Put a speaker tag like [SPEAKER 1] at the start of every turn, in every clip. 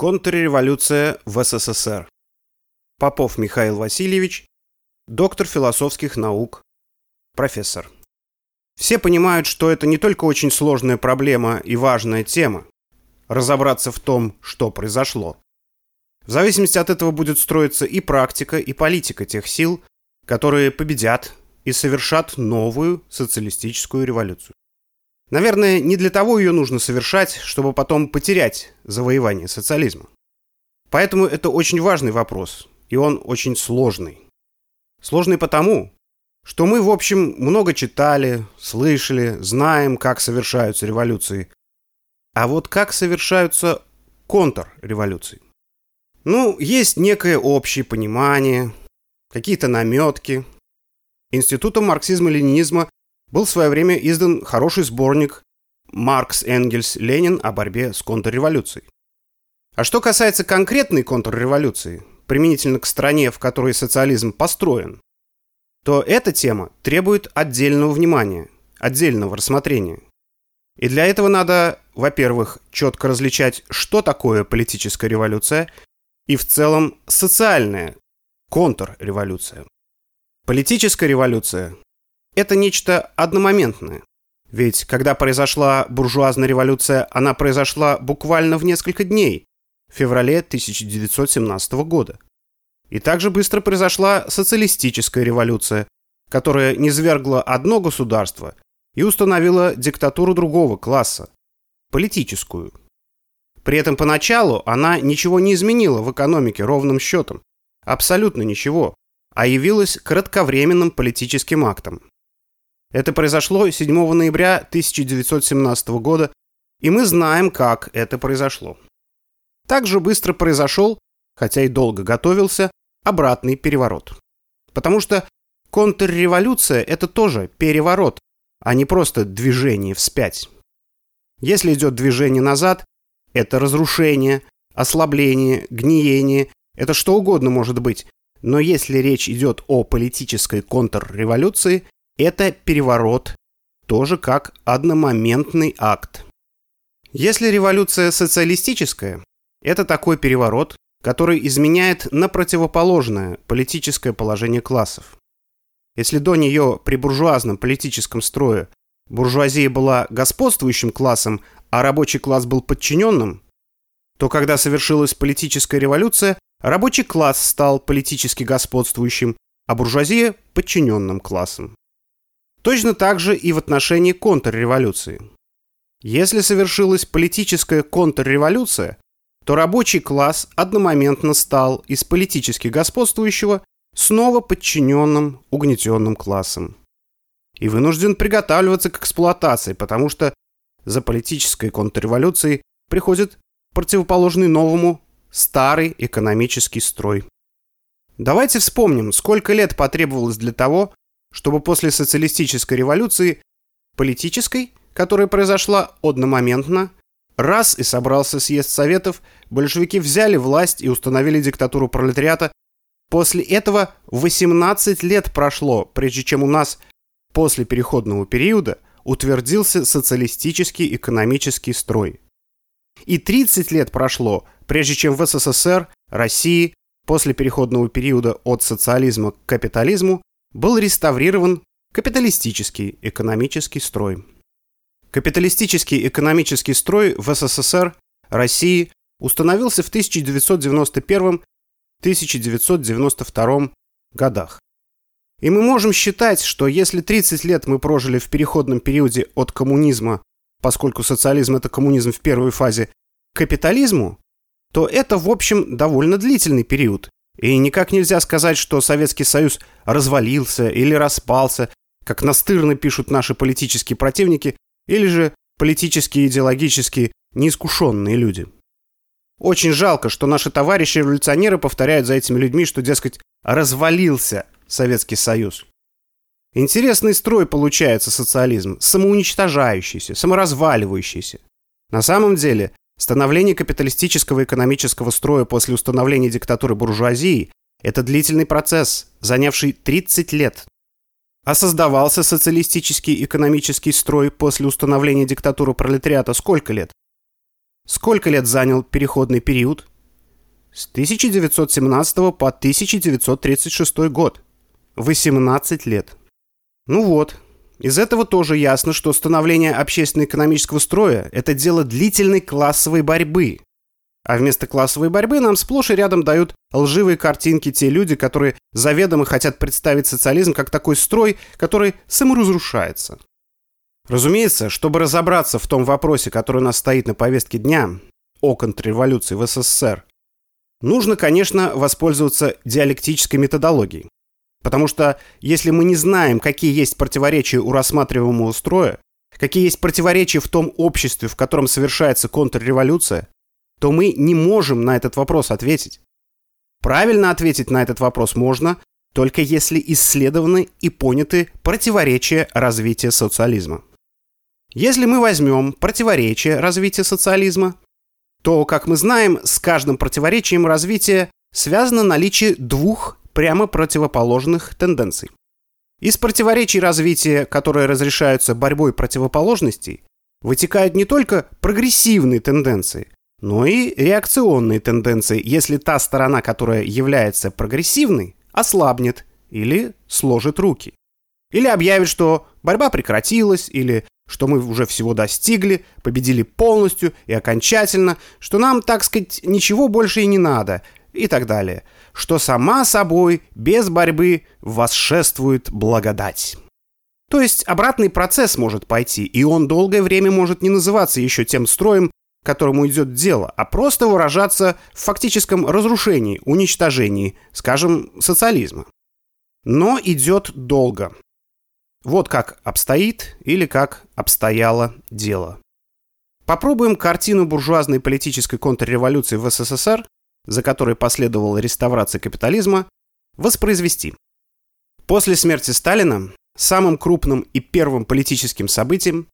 [SPEAKER 1] Контрреволюция в СССР. Попов Михаил Васильевич, доктор философских наук, профессор. Все понимают, что это не только очень сложная проблема и важная тема разобраться в том, что произошло. В зависимости от этого будет строиться и практика, и политика тех сил, которые победят и совершат новую социалистическую революцию. Наверное, не для того ее нужно совершать, чтобы потом потерять завоевание социализма. Поэтому это очень важный вопрос, и он очень сложный. Сложный потому, что мы, в общем, много читали, слышали, знаем, как совершаются революции. А вот как совершаются контрреволюции? Ну, есть некое общее понимание, какие-то наметки. Институтом марксизма-ленинизма был в свое время издан хороший сборник «Маркс, Энгельс, Ленин о борьбе с контрреволюцией». А что касается конкретной контрреволюции, применительно к стране, в которой социализм построен, то эта тема требует отдельного внимания, отдельного рассмотрения. И для этого надо, во-первых, четко различать, что такое политическая революция и в целом социальная контрреволюция. Политическая революция это нечто одномоментное. Ведь когда произошла буржуазная революция, она произошла буквально в несколько дней, в феврале 1917 года. И также быстро произошла социалистическая революция, которая низвергла одно государство и установила диктатуру другого класса – политическую. При этом поначалу она ничего не изменила в экономике ровным счетом, абсолютно ничего, а явилась кратковременным политическим актом. Это произошло 7 ноября 1917 года, и мы знаем, как это произошло. Также быстро произошел, хотя и долго готовился, обратный переворот. Потому что контрреволюция – это тоже переворот, а не просто движение вспять. Если идет движение назад, это разрушение, ослабление, гниение, это что угодно может быть. Но если речь идет о политической контрреволюции, это переворот, тоже как одномоментный акт. Если революция социалистическая, это такой переворот, который изменяет на противоположное политическое положение классов. Если до нее при буржуазном политическом строе буржуазия была господствующим классом, а рабочий класс был подчиненным, то когда совершилась политическая революция, рабочий класс стал политически господствующим, а буржуазия – подчиненным классом. Точно так же и в отношении контрреволюции. Если совершилась политическая контрреволюция, то рабочий класс одномоментно стал из политически господствующего снова подчиненным угнетенным классом. И вынужден приготавливаться к эксплуатации, потому что за политической контрреволюцией приходит противоположный новому старый экономический строй. Давайте вспомним, сколько лет потребовалось для того, чтобы после социалистической революции, политической, которая произошла одномоментно, раз и собрался съезд Советов, большевики взяли власть и установили диктатуру пролетариата. После этого 18 лет прошло, прежде чем у нас после переходного периода утвердился социалистический экономический строй. И 30 лет прошло, прежде чем в СССР, России, после переходного периода от социализма к капитализму был реставрирован капиталистический экономический строй. Капиталистический экономический строй в СССР, России установился в 1991-1992 годах. И мы можем считать, что если 30 лет мы прожили в переходном периоде от коммунизма, поскольку социализм это коммунизм в первой фазе, к капитализму, то это, в общем, довольно длительный период, и никак нельзя сказать, что Советский Союз развалился или распался, как настырно пишут наши политические противники, или же политически идеологически неискушенные люди. Очень жалко, что наши товарищи-революционеры повторяют за этими людьми, что, дескать, развалился Советский Союз. Интересный строй получается социализм, самоуничтожающийся, саморазваливающийся. На самом деле, Становление капиталистического экономического строя после установления диктатуры буржуазии – это длительный процесс, занявший 30 лет. А создавался социалистический экономический строй после установления диктатуры пролетариата сколько лет? Сколько лет занял переходный период? с 1917 по 1936 год. 18 лет. Ну вот, из этого тоже ясно, что становление общественно-экономического строя – это дело длительной классовой борьбы. А вместо классовой борьбы нам сплошь и рядом дают лживые картинки те люди, которые заведомо хотят представить социализм как такой строй, который саморазрушается. Разумеется, чтобы разобраться в том вопросе, который у нас стоит на повестке дня о контрреволюции в СССР, нужно, конечно, воспользоваться диалектической методологией. Потому что если мы не знаем, какие есть противоречия у рассматриваемого строя, какие есть противоречия в том обществе, в котором совершается контрреволюция, то мы не можем на этот вопрос ответить. Правильно ответить на этот вопрос можно, только если исследованы и поняты противоречия развития социализма. Если мы возьмем противоречие развития социализма, то, как мы знаем, с каждым противоречием развития связано наличие двух прямо противоположных тенденций. Из противоречий развития, которые разрешаются борьбой противоположностей, вытекают не только прогрессивные тенденции, но и реакционные тенденции, если та сторона, которая является прогрессивной, ослабнет или сложит руки. Или объявит, что борьба прекратилась, или что мы уже всего достигли, победили полностью и окончательно, что нам, так сказать, ничего больше и не надо, и так далее – что сама собой, без борьбы, восшествует благодать. То есть обратный процесс может пойти, и он долгое время может не называться еще тем строем, которому идет дело, а просто выражаться в фактическом разрушении, уничтожении, скажем, социализма. Но идет долго. Вот как обстоит или как обстояло дело. Попробуем картину буржуазной политической контрреволюции в СССР за которой последовала реставрация капитализма, воспроизвести. После смерти Сталина самым крупным и первым политическим событием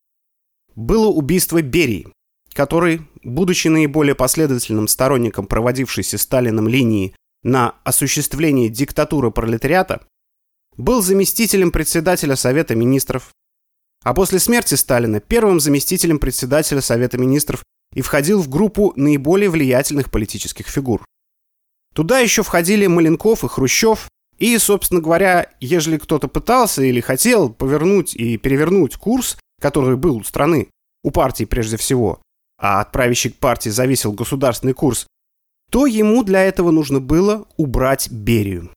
[SPEAKER 1] было убийство Берии, который, будучи наиболее последовательным сторонником проводившейся Сталином линии на осуществление диктатуры пролетариата, был заместителем председателя Совета министров, а после смерти Сталина первым заместителем председателя Совета министров и входил в группу наиболее влиятельных политических фигур. Туда еще входили Маленков и Хрущев, и, собственно говоря, ежели кто-то пытался или хотел повернуть и перевернуть курс, который был у страны, у партии прежде всего, а от правящей партии зависел государственный курс, то ему для этого нужно было убрать Берию.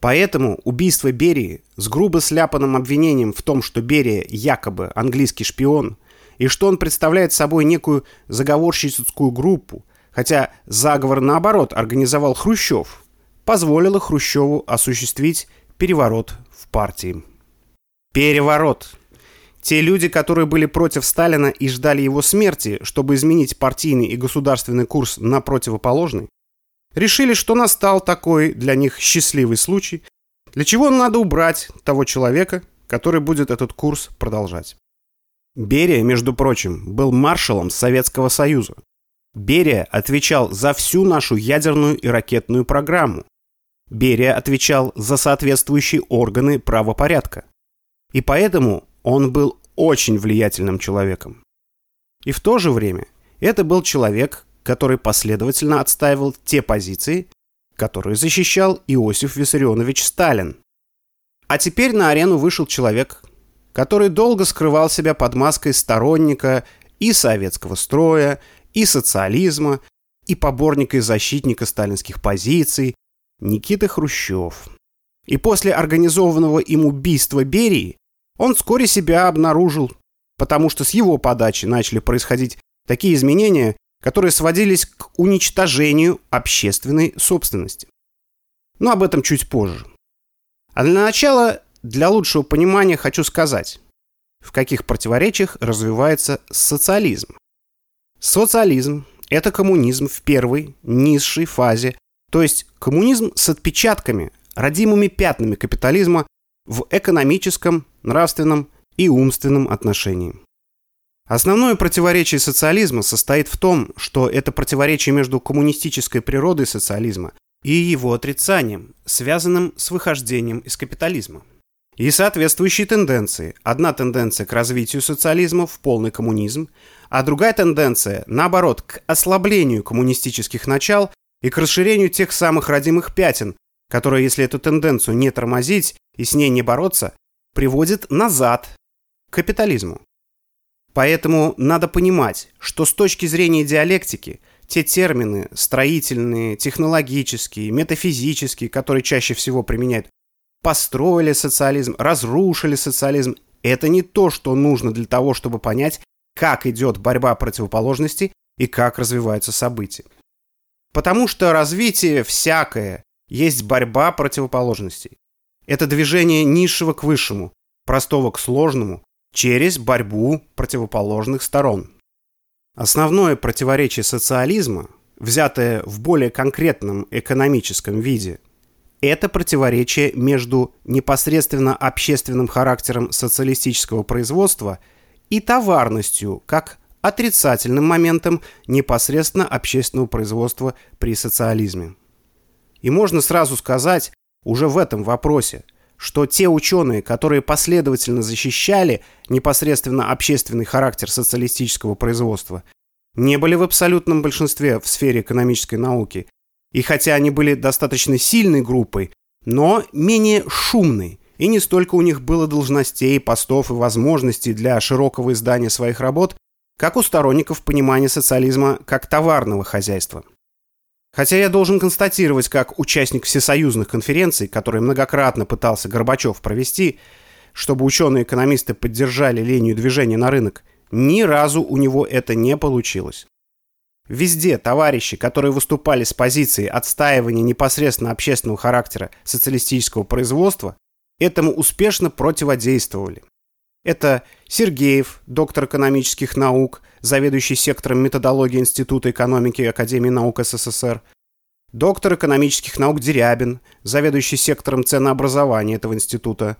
[SPEAKER 1] Поэтому убийство Берии с грубо сляпанным обвинением в том, что Берия якобы английский шпион – и что он представляет собой некую заговорщическую группу, хотя заговор, наоборот, организовал Хрущев, позволило Хрущеву осуществить переворот в партии. Переворот. Те люди, которые были против Сталина и ждали его смерти, чтобы изменить партийный и государственный курс на противоположный, решили, что настал такой для них счастливый случай, для чего надо убрать того человека, который будет этот курс продолжать. Берия, между прочим, был маршалом Советского Союза. Берия отвечал за всю нашу ядерную и ракетную программу. Берия отвечал за соответствующие органы правопорядка. И поэтому он был очень влиятельным человеком. И в то же время это был человек, который последовательно отстаивал те позиции, которые защищал Иосиф Виссарионович Сталин. А теперь на арену вышел человек, который долго скрывал себя под маской сторонника и советского строя, и социализма, и поборника и защитника сталинских позиций, Никита Хрущев. И после организованного им убийства Берии он вскоре себя обнаружил, потому что с его подачи начали происходить такие изменения, которые сводились к уничтожению общественной собственности. Но об этом чуть позже. А для начала для лучшего понимания хочу сказать, в каких противоречиях развивается социализм. Социализм – это коммунизм в первой, низшей фазе, то есть коммунизм с отпечатками, родимыми пятнами капитализма в экономическом, нравственном и умственном отношении. Основное противоречие социализма состоит в том, что это противоречие между коммунистической природой социализма и его отрицанием, связанным с выхождением из капитализма и соответствующие тенденции. Одна тенденция к развитию социализма в полный коммунизм, а другая тенденция, наоборот, к ослаблению коммунистических начал и к расширению тех самых родимых пятен, которые, если эту тенденцию не тормозить и с ней не бороться, приводит назад к капитализму. Поэтому надо понимать, что с точки зрения диалектики те термины строительные, технологические, метафизические, которые чаще всего применяют, построили социализм, разрушили социализм, это не то, что нужно для того, чтобы понять, как идет борьба противоположностей и как развиваются события. Потому что развитие всякое есть борьба противоположностей. Это движение низшего к высшему, простого к сложному, через борьбу противоположных сторон. Основное противоречие социализма, взятое в более конкретном экономическом виде, это противоречие между непосредственно общественным характером социалистического производства и товарностью, как отрицательным моментом непосредственно общественного производства при социализме. И можно сразу сказать уже в этом вопросе, что те ученые, которые последовательно защищали непосредственно общественный характер социалистического производства, не были в абсолютном большинстве в сфере экономической науки. И хотя они были достаточно сильной группой, но менее шумной, и не столько у них было должностей, постов и возможностей для широкого издания своих работ, как у сторонников понимания социализма как товарного хозяйства. Хотя я должен констатировать, как участник всесоюзных конференций, которые многократно пытался Горбачев провести, чтобы ученые-экономисты поддержали линию движения на рынок, ни разу у него это не получилось. Везде товарищи, которые выступали с позиции отстаивания непосредственно общественного характера социалистического производства, этому успешно противодействовали. Это Сергеев, доктор экономических наук, заведующий сектором методологии Института экономики Академии наук СССР, доктор экономических наук Дерябин, заведующий сектором ценообразования этого института,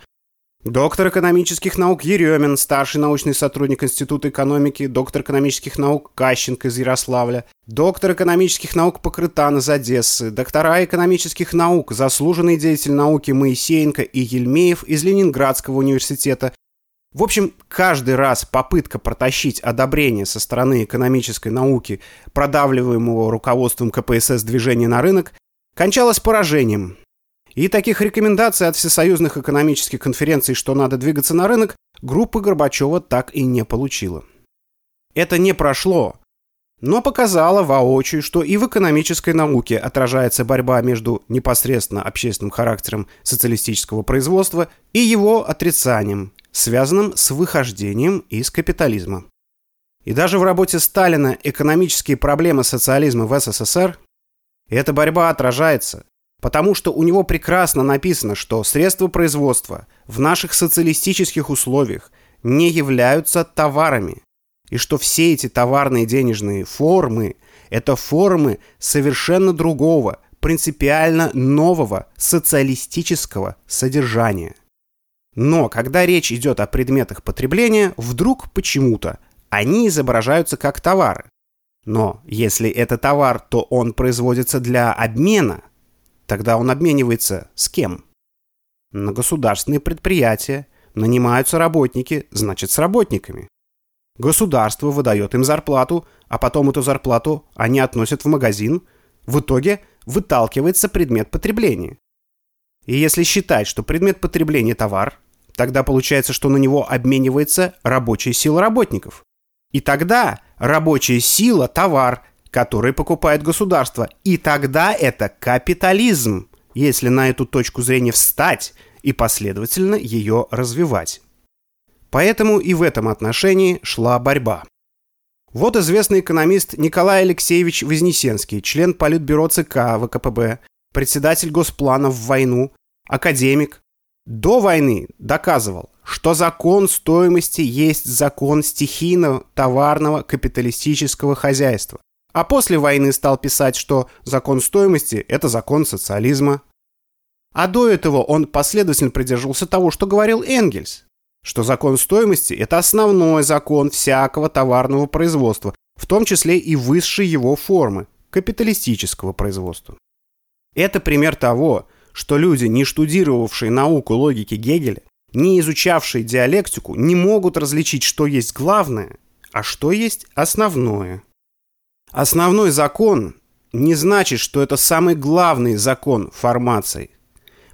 [SPEAKER 1] доктор экономических наук Еремин, старший научный сотрудник Института экономики, доктор экономических наук Кащенко из Ярославля, доктор экономических наук Покрытан из Одессы, доктора экономических наук, заслуженный деятель науки Моисеенко и Ельмеев из Ленинградского университета, в общем, каждый раз попытка протащить одобрение со стороны экономической науки, продавливаемого руководством КПСС движения на рынок, кончалась поражением. И таких рекомендаций от всесоюзных экономических конференций, что надо двигаться на рынок, группа Горбачева так и не получила. Это не прошло, но показало воочию, что и в экономической науке отражается борьба между непосредственно общественным характером социалистического производства и его отрицанием, связанным с выхождением из капитализма. И даже в работе Сталина «Экономические проблемы социализма в СССР» эта борьба отражается, потому что у него прекрасно написано, что средства производства в наших социалистических условиях не являются товарами, и что все эти товарные денежные формы – это формы совершенно другого, принципиально нового социалистического содержания. Но когда речь идет о предметах потребления, вдруг почему-то они изображаются как товары. Но если это товар, то он производится для обмена. Тогда он обменивается с кем? На государственные предприятия. Нанимаются работники, значит с работниками. Государство выдает им зарплату, а потом эту зарплату они относят в магазин. В итоге выталкивается предмет потребления. И если считать, что предмет потребления – товар, тогда получается, что на него обменивается рабочая сила работников. И тогда рабочая сила – товар, который покупает государство. И тогда это капитализм, если на эту точку зрения встать и последовательно ее развивать. Поэтому и в этом отношении шла борьба. Вот известный экономист Николай Алексеевич Вознесенский, член Политбюро ЦК ВКПБ, председатель Госплана в войну, академик, до войны доказывал, что закон стоимости есть закон стихийного товарного капиталистического хозяйства. А после войны стал писать, что закон стоимости – это закон социализма. А до этого он последовательно придерживался того, что говорил Энгельс, что закон стоимости – это основной закон всякого товарного производства, в том числе и высшей его формы – капиталистического производства. Это пример того, что люди, не штудировавшие науку логики Гегеля, не изучавшие диалектику, не могут различить, что есть главное, а что есть основное. Основной закон не значит, что это самый главный закон формации.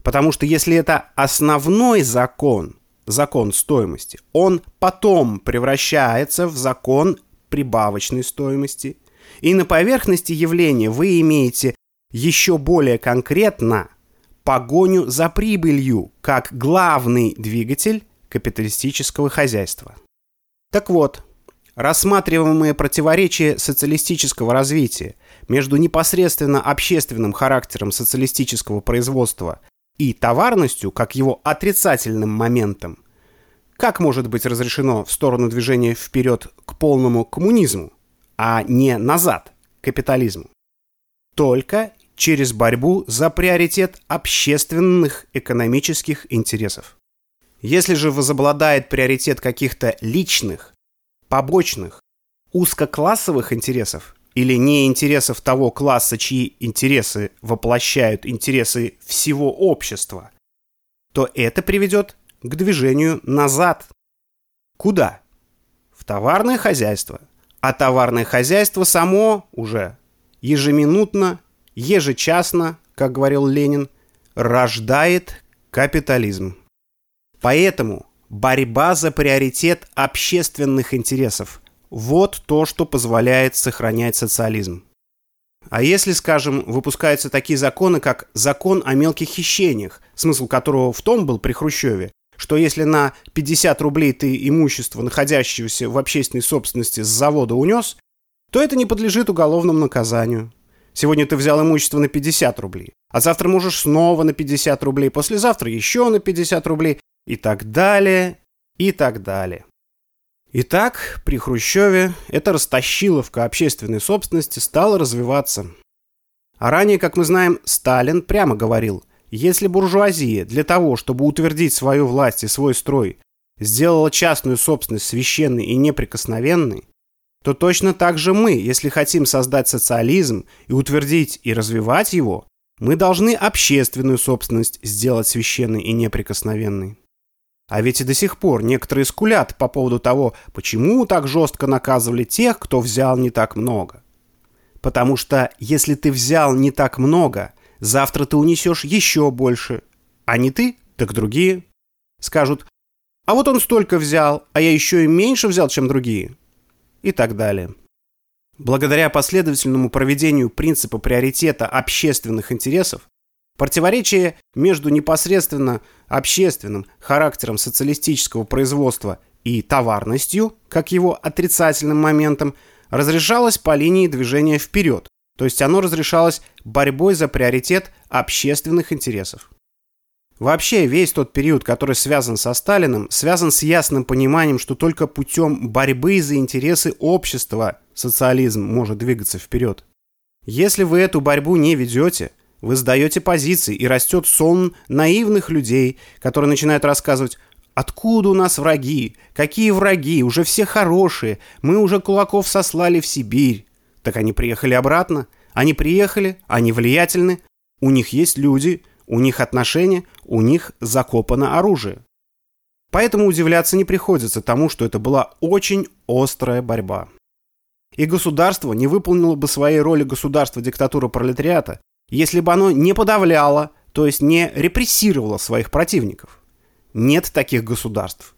[SPEAKER 1] Потому что если это основной закон, закон стоимости, он потом превращается в закон прибавочной стоимости. И на поверхности явления вы имеете еще более конкретно погоню за прибылью как главный двигатель капиталистического хозяйства. Так вот, рассматриваемые противоречия социалистического развития между непосредственно общественным характером социалистического производства и товарностью, как его отрицательным моментом, как может быть разрешено в сторону движения вперед к полному коммунизму, а не назад, к капитализму? Только через борьбу за приоритет общественных экономических интересов. Если же возобладает приоритет каких-то личных, побочных, узкоклассовых интересов или не интересов того класса, чьи интересы воплощают интересы всего общества, то это приведет к движению назад. Куда? В товарное хозяйство. А товарное хозяйство само уже ежеминутно, ежечасно, как говорил Ленин, рождает капитализм. Поэтому борьба за приоритет общественных интересов – вот то, что позволяет сохранять социализм. А если, скажем, выпускаются такие законы, как закон о мелких хищениях, смысл которого в том был при Хрущеве, что если на 50 рублей ты имущество, находящегося в общественной собственности с завода унес, то это не подлежит уголовному наказанию. Сегодня ты взял имущество на 50 рублей, а завтра можешь снова на 50 рублей, послезавтра еще на 50 рублей и так далее, и так далее. Итак, при Хрущеве эта растащиловка общественной собственности стала развиваться. А ранее, как мы знаем, Сталин прямо говорил – если буржуазия для того, чтобы утвердить свою власть и свой строй, сделала частную собственность священной и неприкосновенной, то точно так же мы, если хотим создать социализм и утвердить и развивать его, мы должны общественную собственность сделать священной и неприкосновенной. А ведь и до сих пор некоторые скулят по поводу того, почему так жестко наказывали тех, кто взял не так много. Потому что если ты взял не так много, Завтра ты унесешь еще больше. А не ты, так другие. Скажут, а вот он столько взял, а я еще и меньше взял, чем другие. И так далее. Благодаря последовательному проведению принципа приоритета общественных интересов, противоречие между непосредственно общественным характером социалистического производства и товарностью, как его отрицательным моментом, разрешалось по линии движения вперед, то есть оно разрешалось борьбой за приоритет общественных интересов. Вообще, весь тот период, который связан со Сталиным, связан с ясным пониманием, что только путем борьбы за интересы общества социализм может двигаться вперед. Если вы эту борьбу не ведете, вы сдаете позиции, и растет сон наивных людей, которые начинают рассказывать, откуда у нас враги, какие враги, уже все хорошие, мы уже кулаков сослали в Сибирь. Так они приехали обратно. Они приехали, они влиятельны, у них есть люди, у них отношения, у них закопано оружие. Поэтому удивляться не приходится тому, что это была очень острая борьба. И государство не выполнило бы своей роли государства диктатуры пролетариата, если бы оно не подавляло, то есть не репрессировало своих противников. Нет таких государств.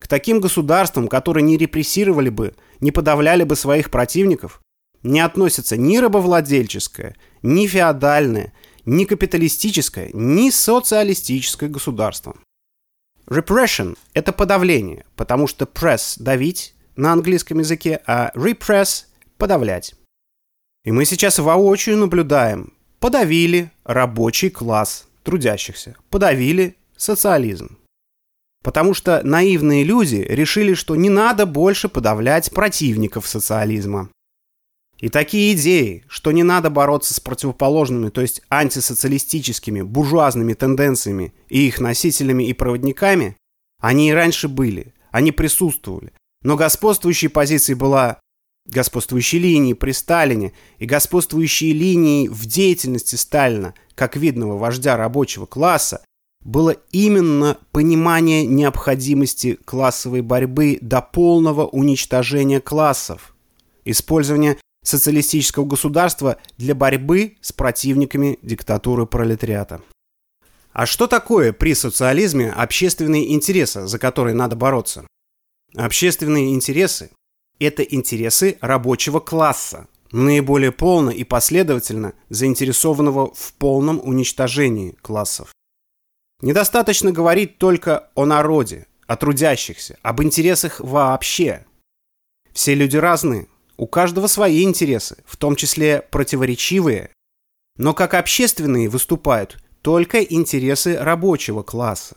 [SPEAKER 1] К таким государствам, которые не репрессировали бы, не подавляли бы своих противников, не относится ни рабовладельческое, ни феодальное, ни капиталистическое, ни социалистическое государство. Repression – это подавление, потому что press – давить на английском языке, а repress – подавлять. И мы сейчас воочию наблюдаем. Подавили рабочий класс трудящихся. Подавили социализм. Потому что наивные люди решили, что не надо больше подавлять противников социализма. И такие идеи, что не надо бороться с противоположными, то есть антисоциалистическими, буржуазными тенденциями и их носителями и проводниками, они и раньше были, они присутствовали. Но господствующей позицией была господствующей линией при Сталине и господствующей линией в деятельности Сталина, как видного вождя рабочего класса, было именно понимание необходимости классовой борьбы до полного уничтожения классов, использование социалистического государства для борьбы с противниками диктатуры пролетариата. А что такое при социализме общественные интересы, за которые надо бороться? Общественные интересы – это интересы рабочего класса, наиболее полно и последовательно заинтересованного в полном уничтожении классов. Недостаточно говорить только о народе, о трудящихся, об интересах вообще. Все люди разные, у каждого свои интересы, в том числе противоречивые, но как общественные выступают только интересы рабочего класса.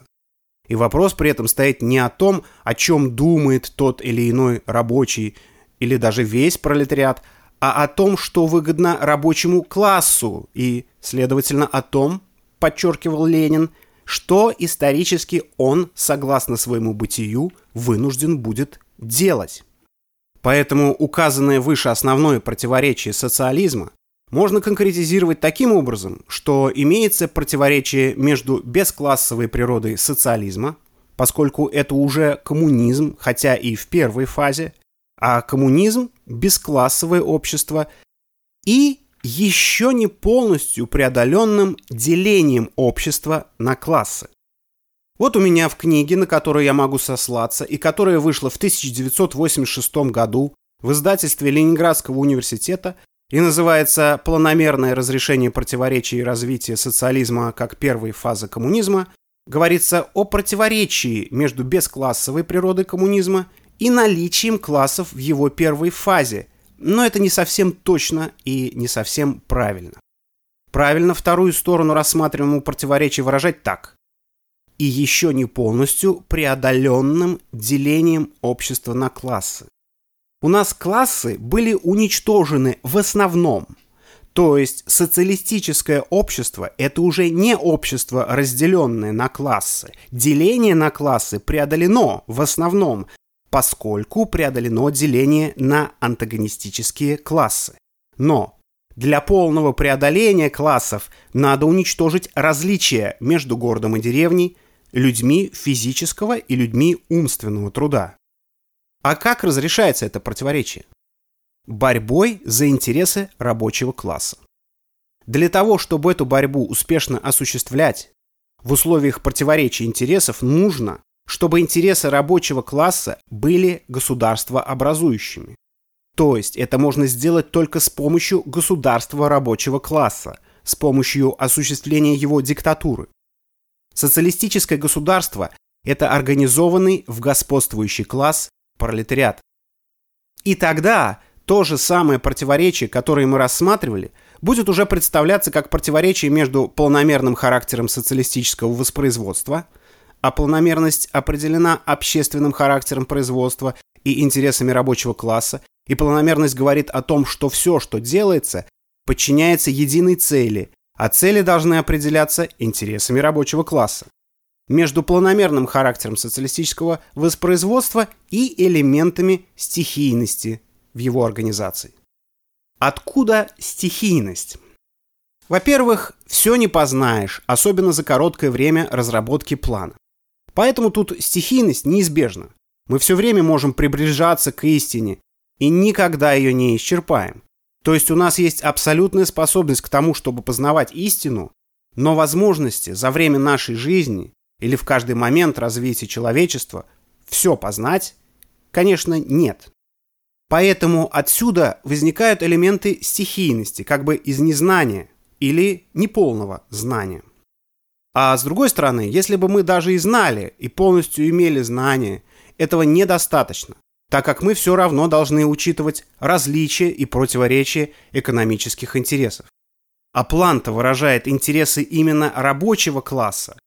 [SPEAKER 1] И вопрос при этом стоит не о том, о чем думает тот или иной рабочий или даже весь пролетариат, а о том, что выгодно рабочему классу и, следовательно, о том, подчеркивал Ленин, что исторически он, согласно своему бытию, вынужден будет делать. Поэтому указанное выше основное противоречие социализма можно конкретизировать таким образом, что имеется противоречие между бесклассовой природой социализма, поскольку это уже коммунизм, хотя и в первой фазе, а коммунизм – бесклассовое общество, и еще не полностью преодоленным делением общества на классы. Вот у меня в книге, на которую я могу сослаться, и которая вышла в 1986 году в издательстве Ленинградского университета и называется «Планомерное разрешение противоречий развития социализма как первой фазы коммунизма», говорится о противоречии между бесклассовой природой коммунизма и наличием классов в его первой фазе, но это не совсем точно и не совсем правильно. Правильно вторую сторону рассматриваемого противоречия выражать так и еще не полностью преодоленным делением общества на классы. У нас классы были уничтожены в основном. То есть социалистическое общество – это уже не общество, разделенное на классы. Деление на классы преодолено в основном, поскольку преодолено деление на антагонистические классы. Но для полного преодоления классов надо уничтожить различия между городом и деревней – людьми физического и людьми умственного труда. А как разрешается это противоречие? Борьбой за интересы рабочего класса. Для того, чтобы эту борьбу успешно осуществлять, в условиях противоречия интересов нужно, чтобы интересы рабочего класса были государствообразующими. То есть это можно сделать только с помощью государства рабочего класса, с помощью осуществления его диктатуры. Социалистическое государство – это организованный в господствующий класс пролетариат. И тогда то же самое противоречие, которое мы рассматривали, будет уже представляться как противоречие между полномерным характером социалистического воспроизводства, а планомерность определена общественным характером производства и интересами рабочего класса, и планомерность говорит о том, что все, что делается, подчиняется единой цели, а цели должны определяться интересами рабочего класса. Между планомерным характером социалистического воспроизводства и элементами стихийности в его организации. Откуда стихийность? Во-первых, все не познаешь, особенно за короткое время разработки плана. Поэтому тут стихийность неизбежна. Мы все время можем приближаться к истине и никогда ее не исчерпаем. То есть у нас есть абсолютная способность к тому, чтобы познавать истину, но возможности за время нашей жизни или в каждый момент развития человечества все познать, конечно, нет. Поэтому отсюда возникают элементы стихийности, как бы из незнания или неполного знания. А с другой стороны, если бы мы даже и знали, и полностью имели знания, этого недостаточно так как мы все равно должны учитывать различия и противоречия экономических интересов. А план-то выражает интересы именно рабочего класса,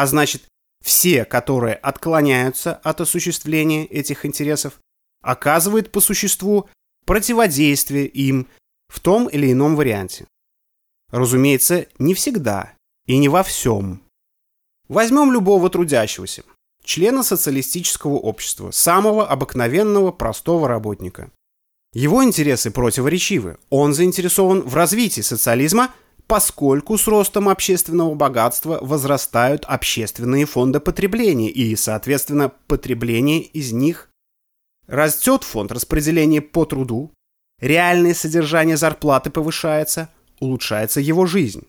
[SPEAKER 1] а значит, все, которые отклоняются от осуществления этих интересов, оказывают по существу противодействие им в том или ином варианте. Разумеется, не всегда и не во всем. Возьмем любого трудящегося члена социалистического общества, самого обыкновенного простого работника. Его интересы противоречивы. Он заинтересован в развитии социализма, поскольку с ростом общественного богатства возрастают общественные фонды потребления и, соответственно, потребление из них. Растет фонд распределения по труду, реальное содержание зарплаты повышается, улучшается его жизнь.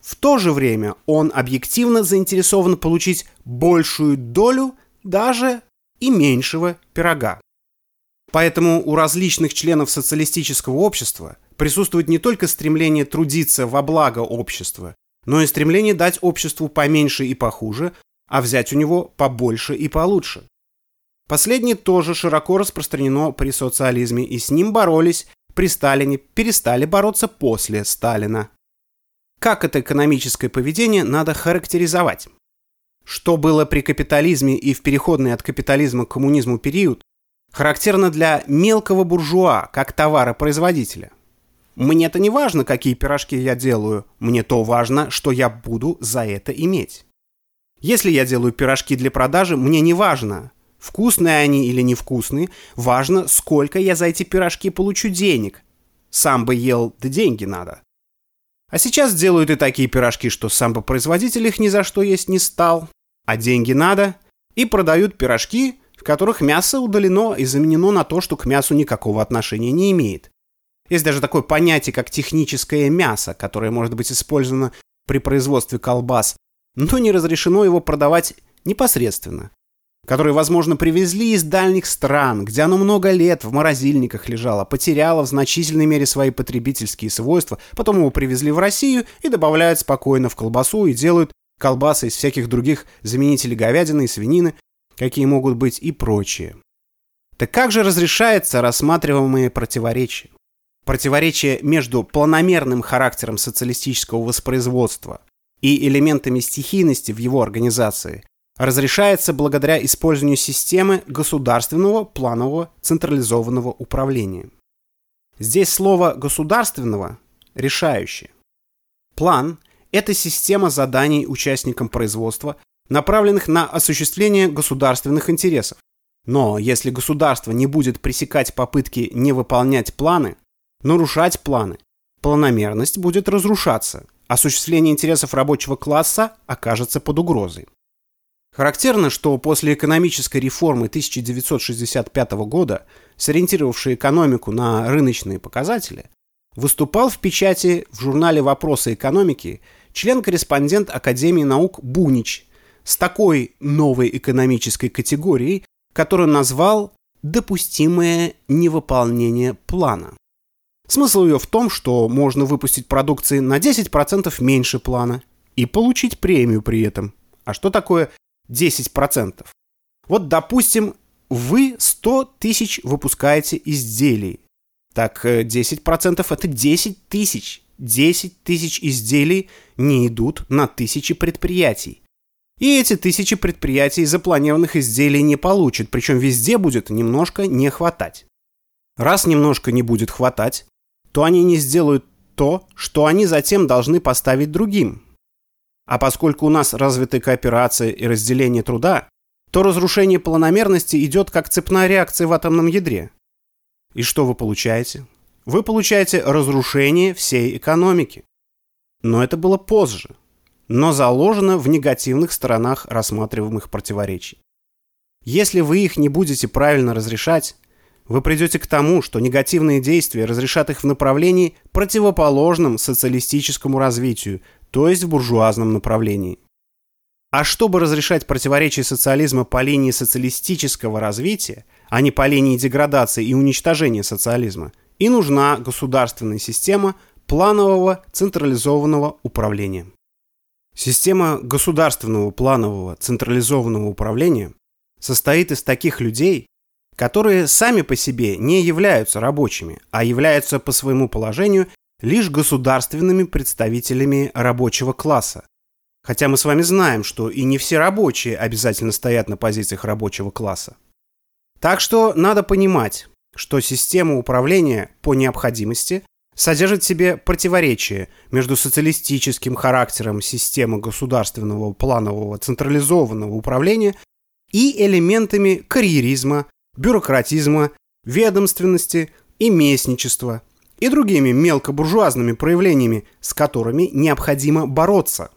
[SPEAKER 1] В то же время он объективно заинтересован получить большую долю даже и меньшего пирога. Поэтому у различных членов социалистического общества присутствует не только стремление трудиться во благо общества, но и стремление дать обществу поменьше и похуже, а взять у него побольше и получше. Последнее тоже широко распространено при социализме, и с ним боролись при Сталине, перестали бороться после Сталина. Как это экономическое поведение надо характеризовать? Что было при капитализме и в переходный от капитализма к коммунизму период, характерно для мелкого буржуа, как товаропроизводителя. Мне-то не важно, какие пирожки я делаю, мне то важно, что я буду за это иметь. Если я делаю пирожки для продажи, мне не важно, вкусные они или невкусные, важно, сколько я за эти пирожки получу денег. Сам бы ел, да деньги надо. А сейчас делают и такие пирожки, что сам бы производитель их ни за что есть не стал, а деньги надо, и продают пирожки, в которых мясо удалено и заменено на то, что к мясу никакого отношения не имеет. Есть даже такое понятие, как техническое мясо, которое может быть использовано при производстве колбас, но не разрешено его продавать непосредственно. Которые, возможно, привезли из дальних стран, где оно много лет в морозильниках лежало, потеряло в значительной мере свои потребительские свойства, потом его привезли в Россию и добавляют спокойно в колбасу и делают колбасы из всяких других заменителей говядины и свинины, какие могут быть и прочие. Так как же разрешается рассматриваемые противоречия? Противоречие между планомерным характером социалистического воспроизводства и элементами стихийности в его организации разрешается благодаря использованию системы государственного планового централизованного управления. Здесь слово «государственного» решающее. План – это система заданий участникам производства, направленных на осуществление государственных интересов. Но если государство не будет пресекать попытки не выполнять планы, нарушать планы. Планомерность будет разрушаться. Осуществление интересов рабочего класса окажется под угрозой. Характерно, что после экономической реформы 1965 года, сориентировавшей экономику на рыночные показатели, выступал в печати в журнале «Вопросы экономики» член-корреспондент Академии наук Бунич с такой новой экономической категорией, которую назвал «допустимое невыполнение плана». Смысл ее в том, что можно выпустить продукции на 10% меньше плана и получить премию при этом. А что такое 10%? Вот, допустим, вы 100 тысяч выпускаете изделий. Так 10% э, это 10 тысяч. 10 тысяч изделий не идут на тысячи предприятий. И эти тысячи предприятий запланированных изделий не получат, причем везде будет немножко не хватать. Раз немножко не будет хватать, то они не сделают то, что они затем должны поставить другим. А поскольку у нас развиты кооперация и разделение труда, то разрушение планомерности идет как цепная реакция в атомном ядре. И что вы получаете? Вы получаете разрушение всей экономики. Но это было позже, но заложено в негативных сторонах рассматриваемых противоречий. Если вы их не будете правильно разрешать, вы придете к тому, что негативные действия разрешат их в направлении, противоположном социалистическому развитию, то есть в буржуазном направлении. А чтобы разрешать противоречия социализма по линии социалистического развития, а не по линии деградации и уничтожения социализма, и нужна государственная система планового централизованного управления. Система государственного планового централизованного управления состоит из таких людей, которые сами по себе не являются рабочими, а являются по своему положению лишь государственными представителями рабочего класса. Хотя мы с вами знаем, что и не все рабочие обязательно стоят на позициях рабочего класса. Так что надо понимать, что система управления по необходимости содержит в себе противоречие между социалистическим характером системы государственного планового централизованного управления и элементами карьеризма, бюрократизма, ведомственности и местничества и другими мелкобуржуазными проявлениями, с которыми необходимо бороться.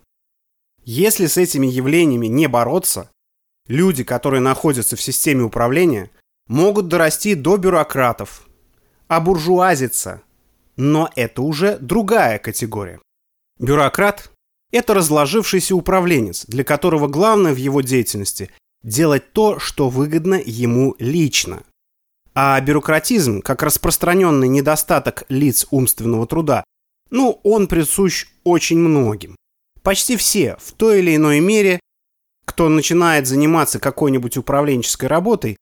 [SPEAKER 1] Если с этими явлениями не бороться, люди, которые находятся в системе управления, могут дорасти до бюрократов, обуржуазиться. Но это уже другая категория. Бюрократ – это разложившийся управленец, для которого главное в его деятельности – делать то, что выгодно ему лично. А бюрократизм, как распространенный недостаток лиц умственного труда, ну, он присущ очень многим. Почти все, в той или иной мере, кто начинает заниматься какой-нибудь управленческой работой,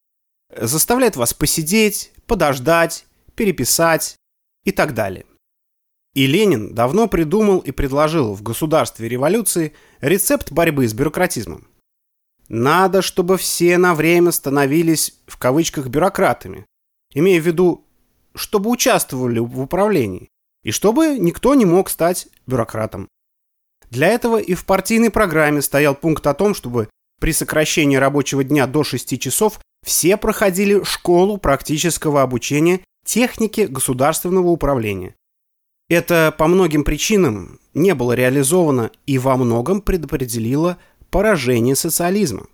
[SPEAKER 1] заставляет вас посидеть, подождать, переписать и так далее. И Ленин давно придумал и предложил в государстве революции рецепт борьбы с бюрократизмом. Надо, чтобы все на время становились в кавычках бюрократами, имея в виду, чтобы участвовали в управлении, и чтобы никто не мог стать бюрократом. Для этого и в партийной программе стоял пункт о том, чтобы при сокращении рабочего дня до 6 часов все проходили школу практического обучения технике государственного управления. Это по многим причинам не было реализовано и во многом предопределило поражение социализма.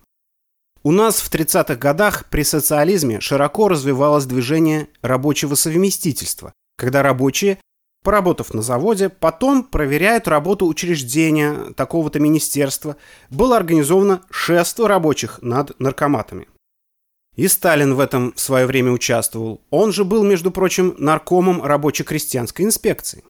[SPEAKER 1] У нас в 30-х годах при социализме широко развивалось движение рабочего совместительства, когда рабочие, поработав на заводе, потом проверяют работу учреждения такого-то министерства. Было организовано шество рабочих над наркоматами. И Сталин в этом в свое время участвовал. Он же был, между прочим, наркомом рабоче-крестьянской инспекции.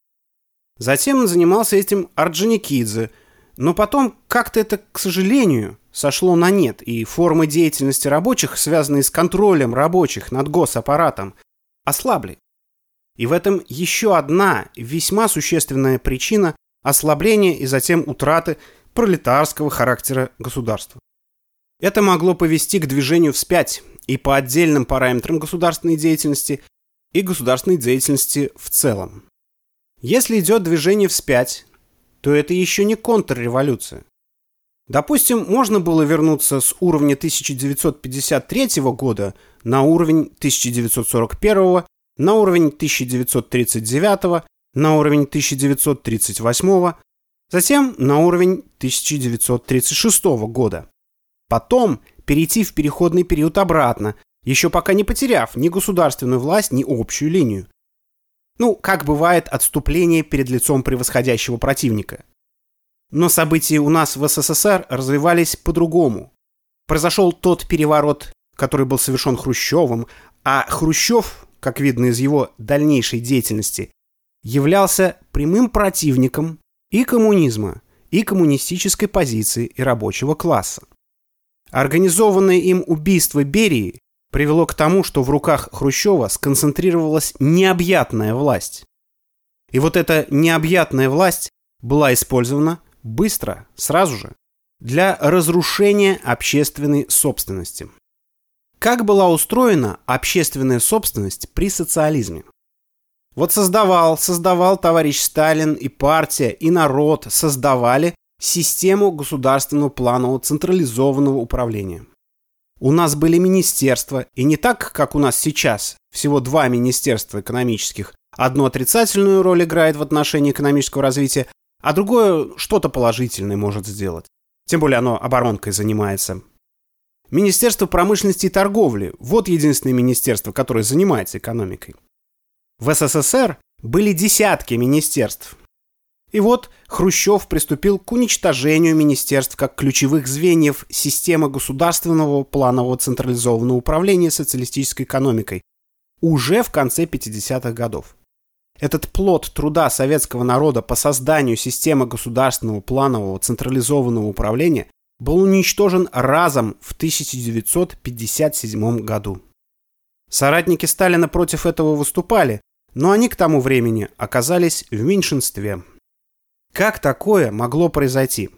[SPEAKER 1] Затем занимался этим Орджоникидзе, но потом как-то это, к сожалению, сошло на нет, и формы деятельности рабочих, связанные с контролем рабочих над госаппаратом, ослабли. И в этом еще одна весьма существенная причина ослабления и затем утраты пролетарского характера государства. Это могло повести к движению вспять и по отдельным параметрам государственной деятельности и государственной деятельности в целом. Если идет движение вспять, то это еще не контрреволюция. Допустим, можно было вернуться с уровня 1953 года на уровень 1941, на уровень 1939, на уровень 1938, затем на уровень 1936 года. Потом перейти в переходный период обратно, еще пока не потеряв ни государственную власть, ни общую линию. Ну, как бывает отступление перед лицом превосходящего противника. Но события у нас в СССР развивались по-другому. Произошел тот переворот, который был совершен Хрущевым, а Хрущев, как видно из его дальнейшей деятельности, являлся прямым противником и коммунизма, и коммунистической позиции и рабочего класса. Организованное им убийство Берии привело к тому, что в руках Хрущева сконцентрировалась необъятная власть. И вот эта необъятная власть была использована быстро, сразу же, для разрушения общественной собственности. Как была устроена общественная собственность при социализме? Вот создавал, создавал товарищ Сталин и партия, и народ создавали систему государственного планового централизованного управления. У нас были министерства, и не так, как у нас сейчас, всего два министерства экономических. Одно отрицательную роль играет в отношении экономического развития, а другое что-то положительное может сделать. Тем более оно оборонкой занимается. Министерство промышленности и торговли – вот единственное министерство, которое занимается экономикой. В СССР были десятки министерств, и вот Хрущев приступил к уничтожению министерств как ключевых звеньев системы государственного планового централизованного управления социалистической экономикой уже в конце 50-х годов. Этот плод труда советского народа по созданию системы государственного планового централизованного управления был уничтожен разом в 1957 году. Соратники Сталина против этого выступали, но они к тому времени оказались в меньшинстве. Как такое могло произойти?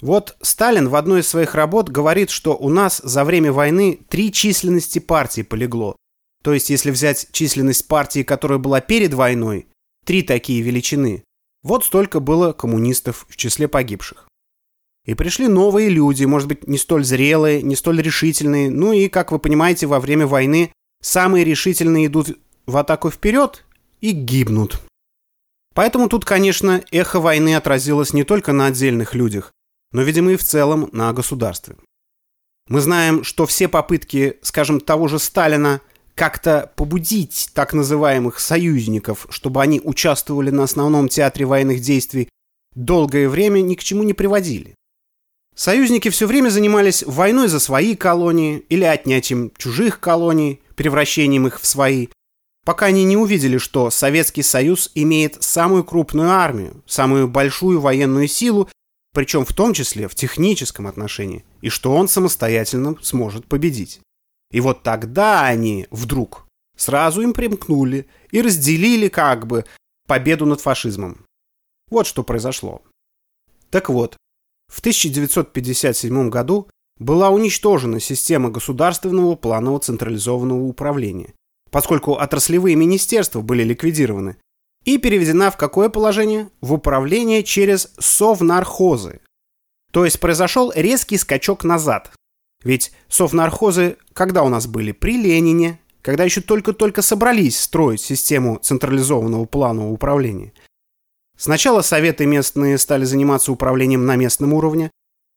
[SPEAKER 1] Вот Сталин в одной из своих работ говорит, что у нас за время войны три численности партий полегло. То есть, если взять численность партии, которая была перед войной, три такие величины, вот столько было коммунистов в числе погибших. И пришли новые люди, может быть, не столь зрелые, не столь решительные. Ну и, как вы понимаете, во время войны самые решительные идут в атаку вперед и гибнут. Поэтому тут, конечно, эхо войны отразилось не только на отдельных людях, но, видимо, и в целом на государстве. Мы знаем, что все попытки, скажем, того же Сталина как-то побудить так называемых союзников, чтобы они участвовали на основном театре военных действий, долгое время ни к чему не приводили. Союзники все время занимались войной за свои колонии или отнятием чужих колоний, превращением их в свои, пока они не увидели, что Советский Союз имеет самую крупную армию, самую большую военную силу, причем в том числе в техническом отношении, и что он самостоятельно сможет победить. И вот тогда они вдруг сразу им примкнули и разделили как бы победу над фашизмом. Вот что произошло. Так вот, в 1957 году была уничтожена система государственного планового централизованного управления, поскольку отраслевые министерства были ликвидированы, и переведена в какое положение? В управление через совнархозы. То есть произошел резкий скачок назад. Ведь совнархозы когда у нас были? При Ленине, когда еще только-только собрались строить систему централизованного планового управления – Сначала советы местные стали заниматься управлением на местном уровне,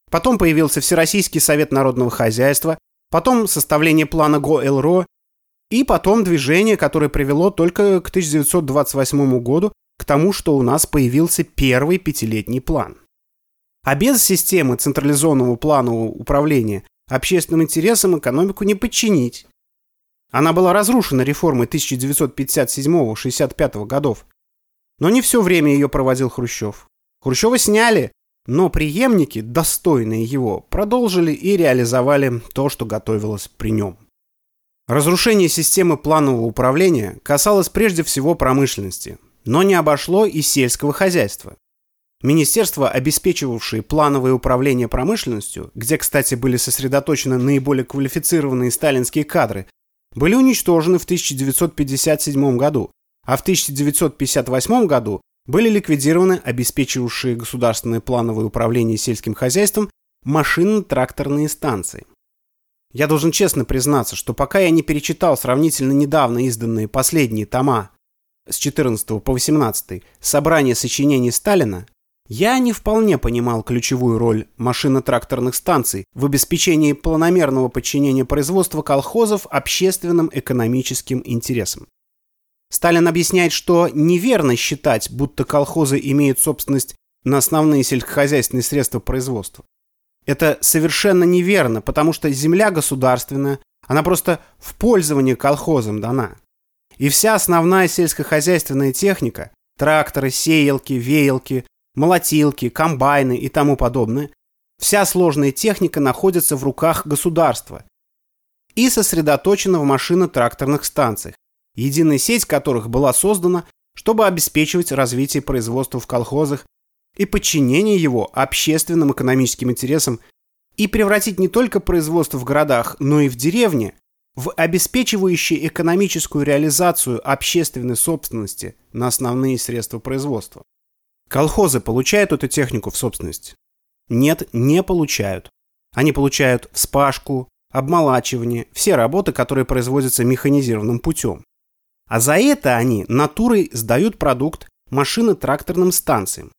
[SPEAKER 1] потом появился Всероссийский совет народного хозяйства, потом составление плана ГОЭЛРО и потом движение, которое привело только к 1928 году к тому, что у нас появился первый пятилетний план. А без системы централизованного планового управления общественным интересам экономику не подчинить. Она была разрушена реформой 1957-65 годов, но не все время ее проводил Хрущев. Хрущева сняли, но преемники, достойные его, продолжили и реализовали то, что готовилось при нем. Разрушение системы планового управления касалось прежде всего промышленности, но не обошло и сельского хозяйства. Министерства, обеспечивавшие плановое управление промышленностью, где, кстати, были сосредоточены наиболее квалифицированные сталинские кадры, были уничтожены в 1957 году, а в 1958 году были ликвидированы обеспечивавшие государственное плановое управление сельским хозяйством машинно-тракторные станции. Я должен честно признаться, что пока я не перечитал сравнительно недавно изданные последние тома с 14 по 18 собрания сочинений Сталина, я не вполне понимал ключевую роль машино-тракторных станций в обеспечении планомерного подчинения производства колхозов общественным экономическим интересам. Сталин объясняет, что неверно считать, будто колхозы имеют собственность на основные сельскохозяйственные средства производства. Это совершенно неверно, потому что земля государственная, она просто в пользование колхозам дана. И вся основная сельскохозяйственная техника – тракторы, сеялки, веялки, молотилки, комбайны и тому подобное – вся сложная техника находится в руках государства и сосредоточена в машино-тракторных станциях, единая сеть которых была создана, чтобы обеспечивать развитие производства в колхозах и подчинение его общественным экономическим интересам и превратить не только производство в городах, но и в деревне в обеспечивающие экономическую реализацию общественной собственности на основные средства производства. Колхозы получают эту технику в собственность? Нет, не получают. Они получают вспашку, обмолачивание, все работы, которые производятся механизированным путем. А за это они натурой сдают продукт машино-тракторным станциям,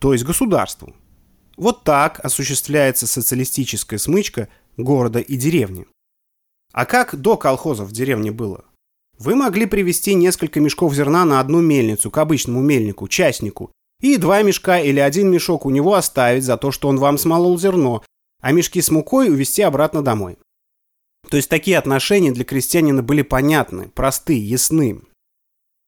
[SPEAKER 1] то есть государству. Вот так осуществляется социалистическая смычка города и деревни. А как до колхозов в деревне было? Вы могли привезти несколько мешков зерна на одну мельницу к обычному мельнику, частнику, и два мешка или один мешок у него оставить за то, что он вам смолол зерно, а мешки с мукой увезти обратно домой. То есть такие отношения для крестьянина были понятны, просты, ясны.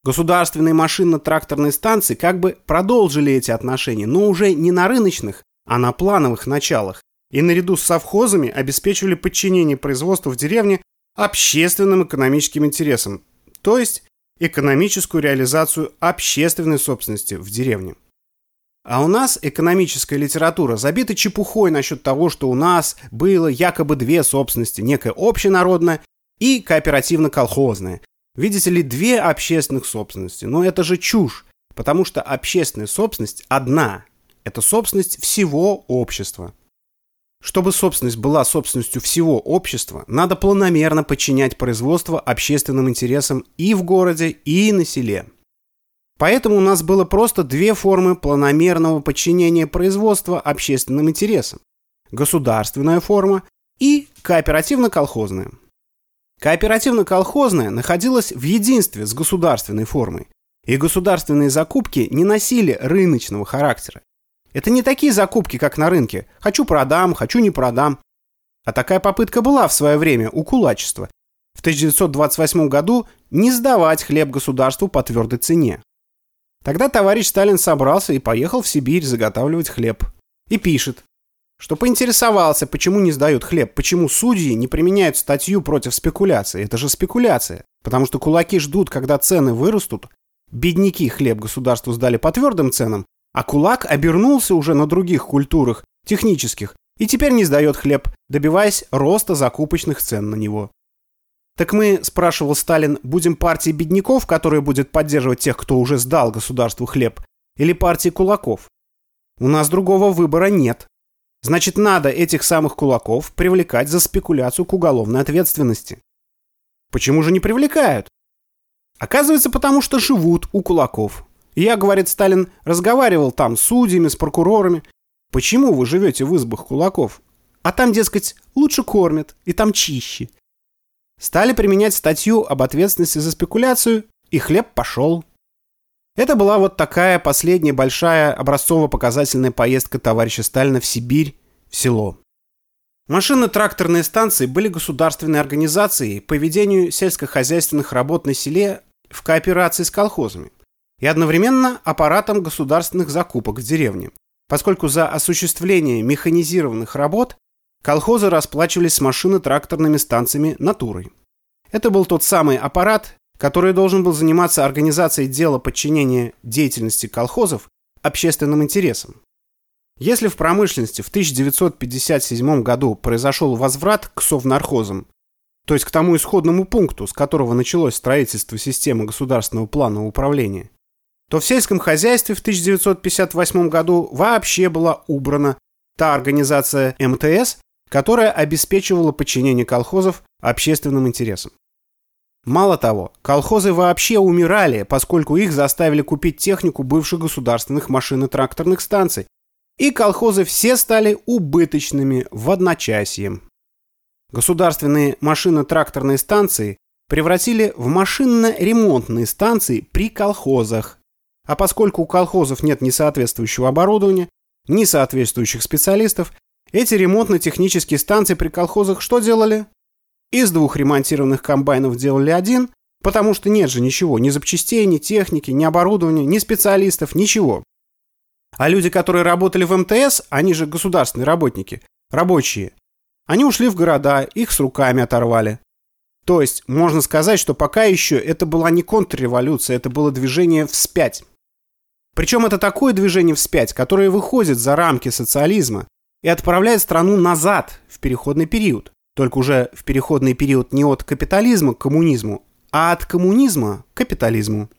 [SPEAKER 1] Государственные машинно-тракторные станции как бы продолжили эти отношения, но уже не на рыночных, а на плановых началах, и наряду с совхозами обеспечивали подчинение производства в деревне общественным экономическим интересам, то есть экономическую реализацию общественной собственности в деревне. А у нас экономическая литература забита чепухой насчет того, что у нас было якобы две собственности, некая общенародная и кооперативно-колхозная. Видите ли, две общественных собственности. Но это же чушь, потому что общественная собственность одна. Это собственность всего общества. Чтобы собственность была собственностью всего общества, надо планомерно подчинять производство общественным интересам и в городе, и на селе. Поэтому у нас было просто две формы планомерного подчинения производства общественным интересам. Государственная форма и кооперативно-колхозная. Кооперативно-колхозная находилась в единстве с государственной формой, и государственные закупки не носили рыночного характера. Это не такие закупки, как на рынке. Хочу продам, хочу не продам. А такая попытка была в свое время у кулачества. В 1928 году не сдавать хлеб государству по твердой цене. Тогда товарищ Сталин собрался и поехал в Сибирь заготавливать хлеб. И пишет, что поинтересовался, почему не сдают хлеб, почему судьи не применяют статью против спекуляции. Это же спекуляция. Потому что кулаки ждут, когда цены вырастут. Бедняки хлеб государству сдали по твердым ценам, а кулак обернулся уже на других культурах, технических, и теперь не сдает хлеб, добиваясь роста закупочных цен на него. Так мы, спрашивал Сталин, будем партией бедняков, которая будет поддерживать тех, кто уже сдал государству хлеб, или партией кулаков? У нас другого выбора нет. Значит, надо этих самых кулаков привлекать за спекуляцию к уголовной ответственности. Почему же не привлекают? Оказывается, потому что живут у кулаков. Я, говорит Сталин, разговаривал там с судьями, с прокурорами. Почему вы живете в избах кулаков? А там, дескать, лучше кормят, и там чище. Стали применять статью об ответственности за спекуляцию, и хлеб пошел. Это была вот такая последняя большая образцово-показательная поездка товарища Сталина в Сибирь, в село. Машины-тракторные станции были государственной организацией по ведению сельскохозяйственных работ на селе в кооперации с колхозами и одновременно аппаратом государственных закупок в деревне, поскольку за осуществление механизированных работ колхозы расплачивались с машино-тракторными станциями натурой. Это был тот самый аппарат, который должен был заниматься организацией дела подчинения деятельности колхозов общественным интересам. Если в промышленности в 1957 году произошел возврат к совнархозам, то есть к тому исходному пункту, с которого началось строительство системы государственного плана управления, то в сельском хозяйстве в 1958 году вообще была убрана та организация МТС, которая обеспечивала подчинение колхозов общественным интересам. Мало того, колхозы вообще умирали, поскольку их заставили купить технику бывших государственных машин и тракторных станций, и колхозы все стали убыточными в одночасье. Государственные машино-тракторные станции превратили в машинно-ремонтные станции при колхозах. А поскольку у колхозов нет ни соответствующего оборудования, ни соответствующих специалистов, эти ремонтно-технические станции при колхозах что делали? Из двух ремонтированных комбайнов делали один, потому что нет же ничего, ни запчастей, ни техники, ни оборудования, ни специалистов, ничего. А люди, которые работали в МТС, они же государственные работники, рабочие, они ушли в города, их с руками оторвали. То есть, можно сказать, что пока еще это была не контрреволюция, это было движение вспять. Причем это такое движение вспять, которое выходит за рамки социализма и отправляет страну назад в переходный период. Только уже в переходный период не от капитализма к коммунизму, а от коммунизма к капитализму.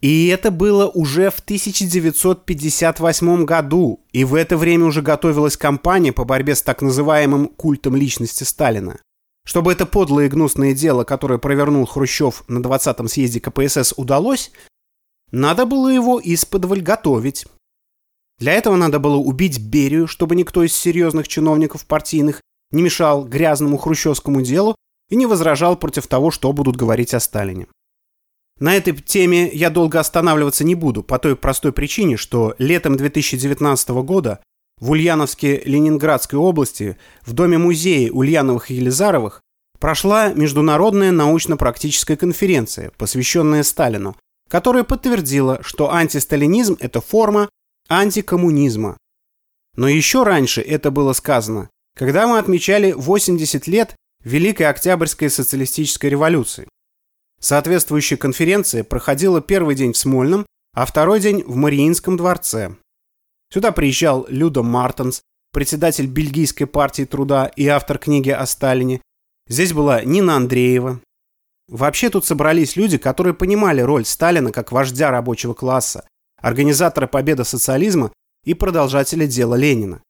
[SPEAKER 1] И это было уже в 1958 году, и в это время уже готовилась кампания по борьбе с так называемым культом личности Сталина. Чтобы это подлое и гнусное дело, которое провернул Хрущев на 20-м съезде КПСС, удалось, надо было его исподволь готовить. Для этого надо было убить Берию, чтобы никто из серьезных чиновников партийных не мешал грязному хрущевскому делу и не возражал против того, что будут говорить о Сталине. На этой теме я долго останавливаться не буду, по той простой причине, что летом 2019 года в Ульяновске Ленинградской области в Доме-музее Ульяновых и Елизаровых прошла международная научно-практическая конференция, посвященная Сталину, которая подтвердила, что антисталинизм – это форма антикоммунизма. Но еще раньше это было сказано, когда мы отмечали 80 лет Великой Октябрьской социалистической революции. Соответствующая конференция проходила первый день в Смольном, а второй день в Мариинском дворце. Сюда приезжал Люда Мартенс, председатель Бельгийской партии труда и автор книги о Сталине. Здесь была Нина Андреева. Вообще тут собрались люди, которые понимали роль Сталина как вождя рабочего класса, организатора победы социализма и продолжателя дела Ленина.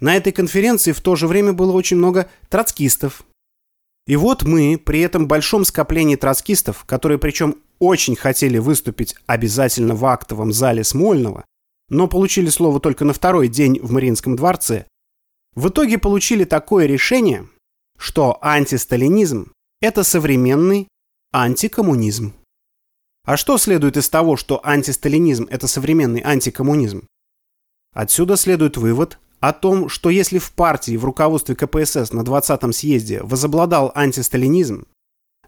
[SPEAKER 1] На этой конференции в то же время было очень много троцкистов, и вот мы, при этом большом скоплении троцкистов, которые причем очень хотели выступить обязательно в актовом зале Смольного, но получили слово только на второй день в Мариинском дворце, в итоге получили такое решение, что антисталинизм – это современный антикоммунизм. А что следует из того, что антисталинизм – это современный антикоммунизм? Отсюда следует вывод о том, что если в партии в руководстве КПСС на 20-м съезде возобладал антисталинизм,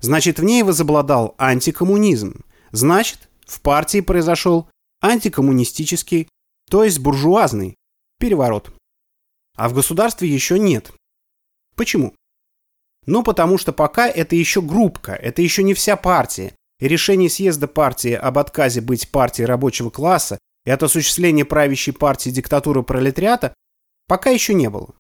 [SPEAKER 1] значит в ней возобладал антикоммунизм, значит в партии произошел антикоммунистический, то есть буржуазный, переворот. А в государстве еще нет. Почему? Ну, потому что пока это еще группка, это еще не вся партия. И решение съезда партии об отказе быть партией рабочего класса и от осуществления правящей партии диктатуры пролетариата пока еще не было.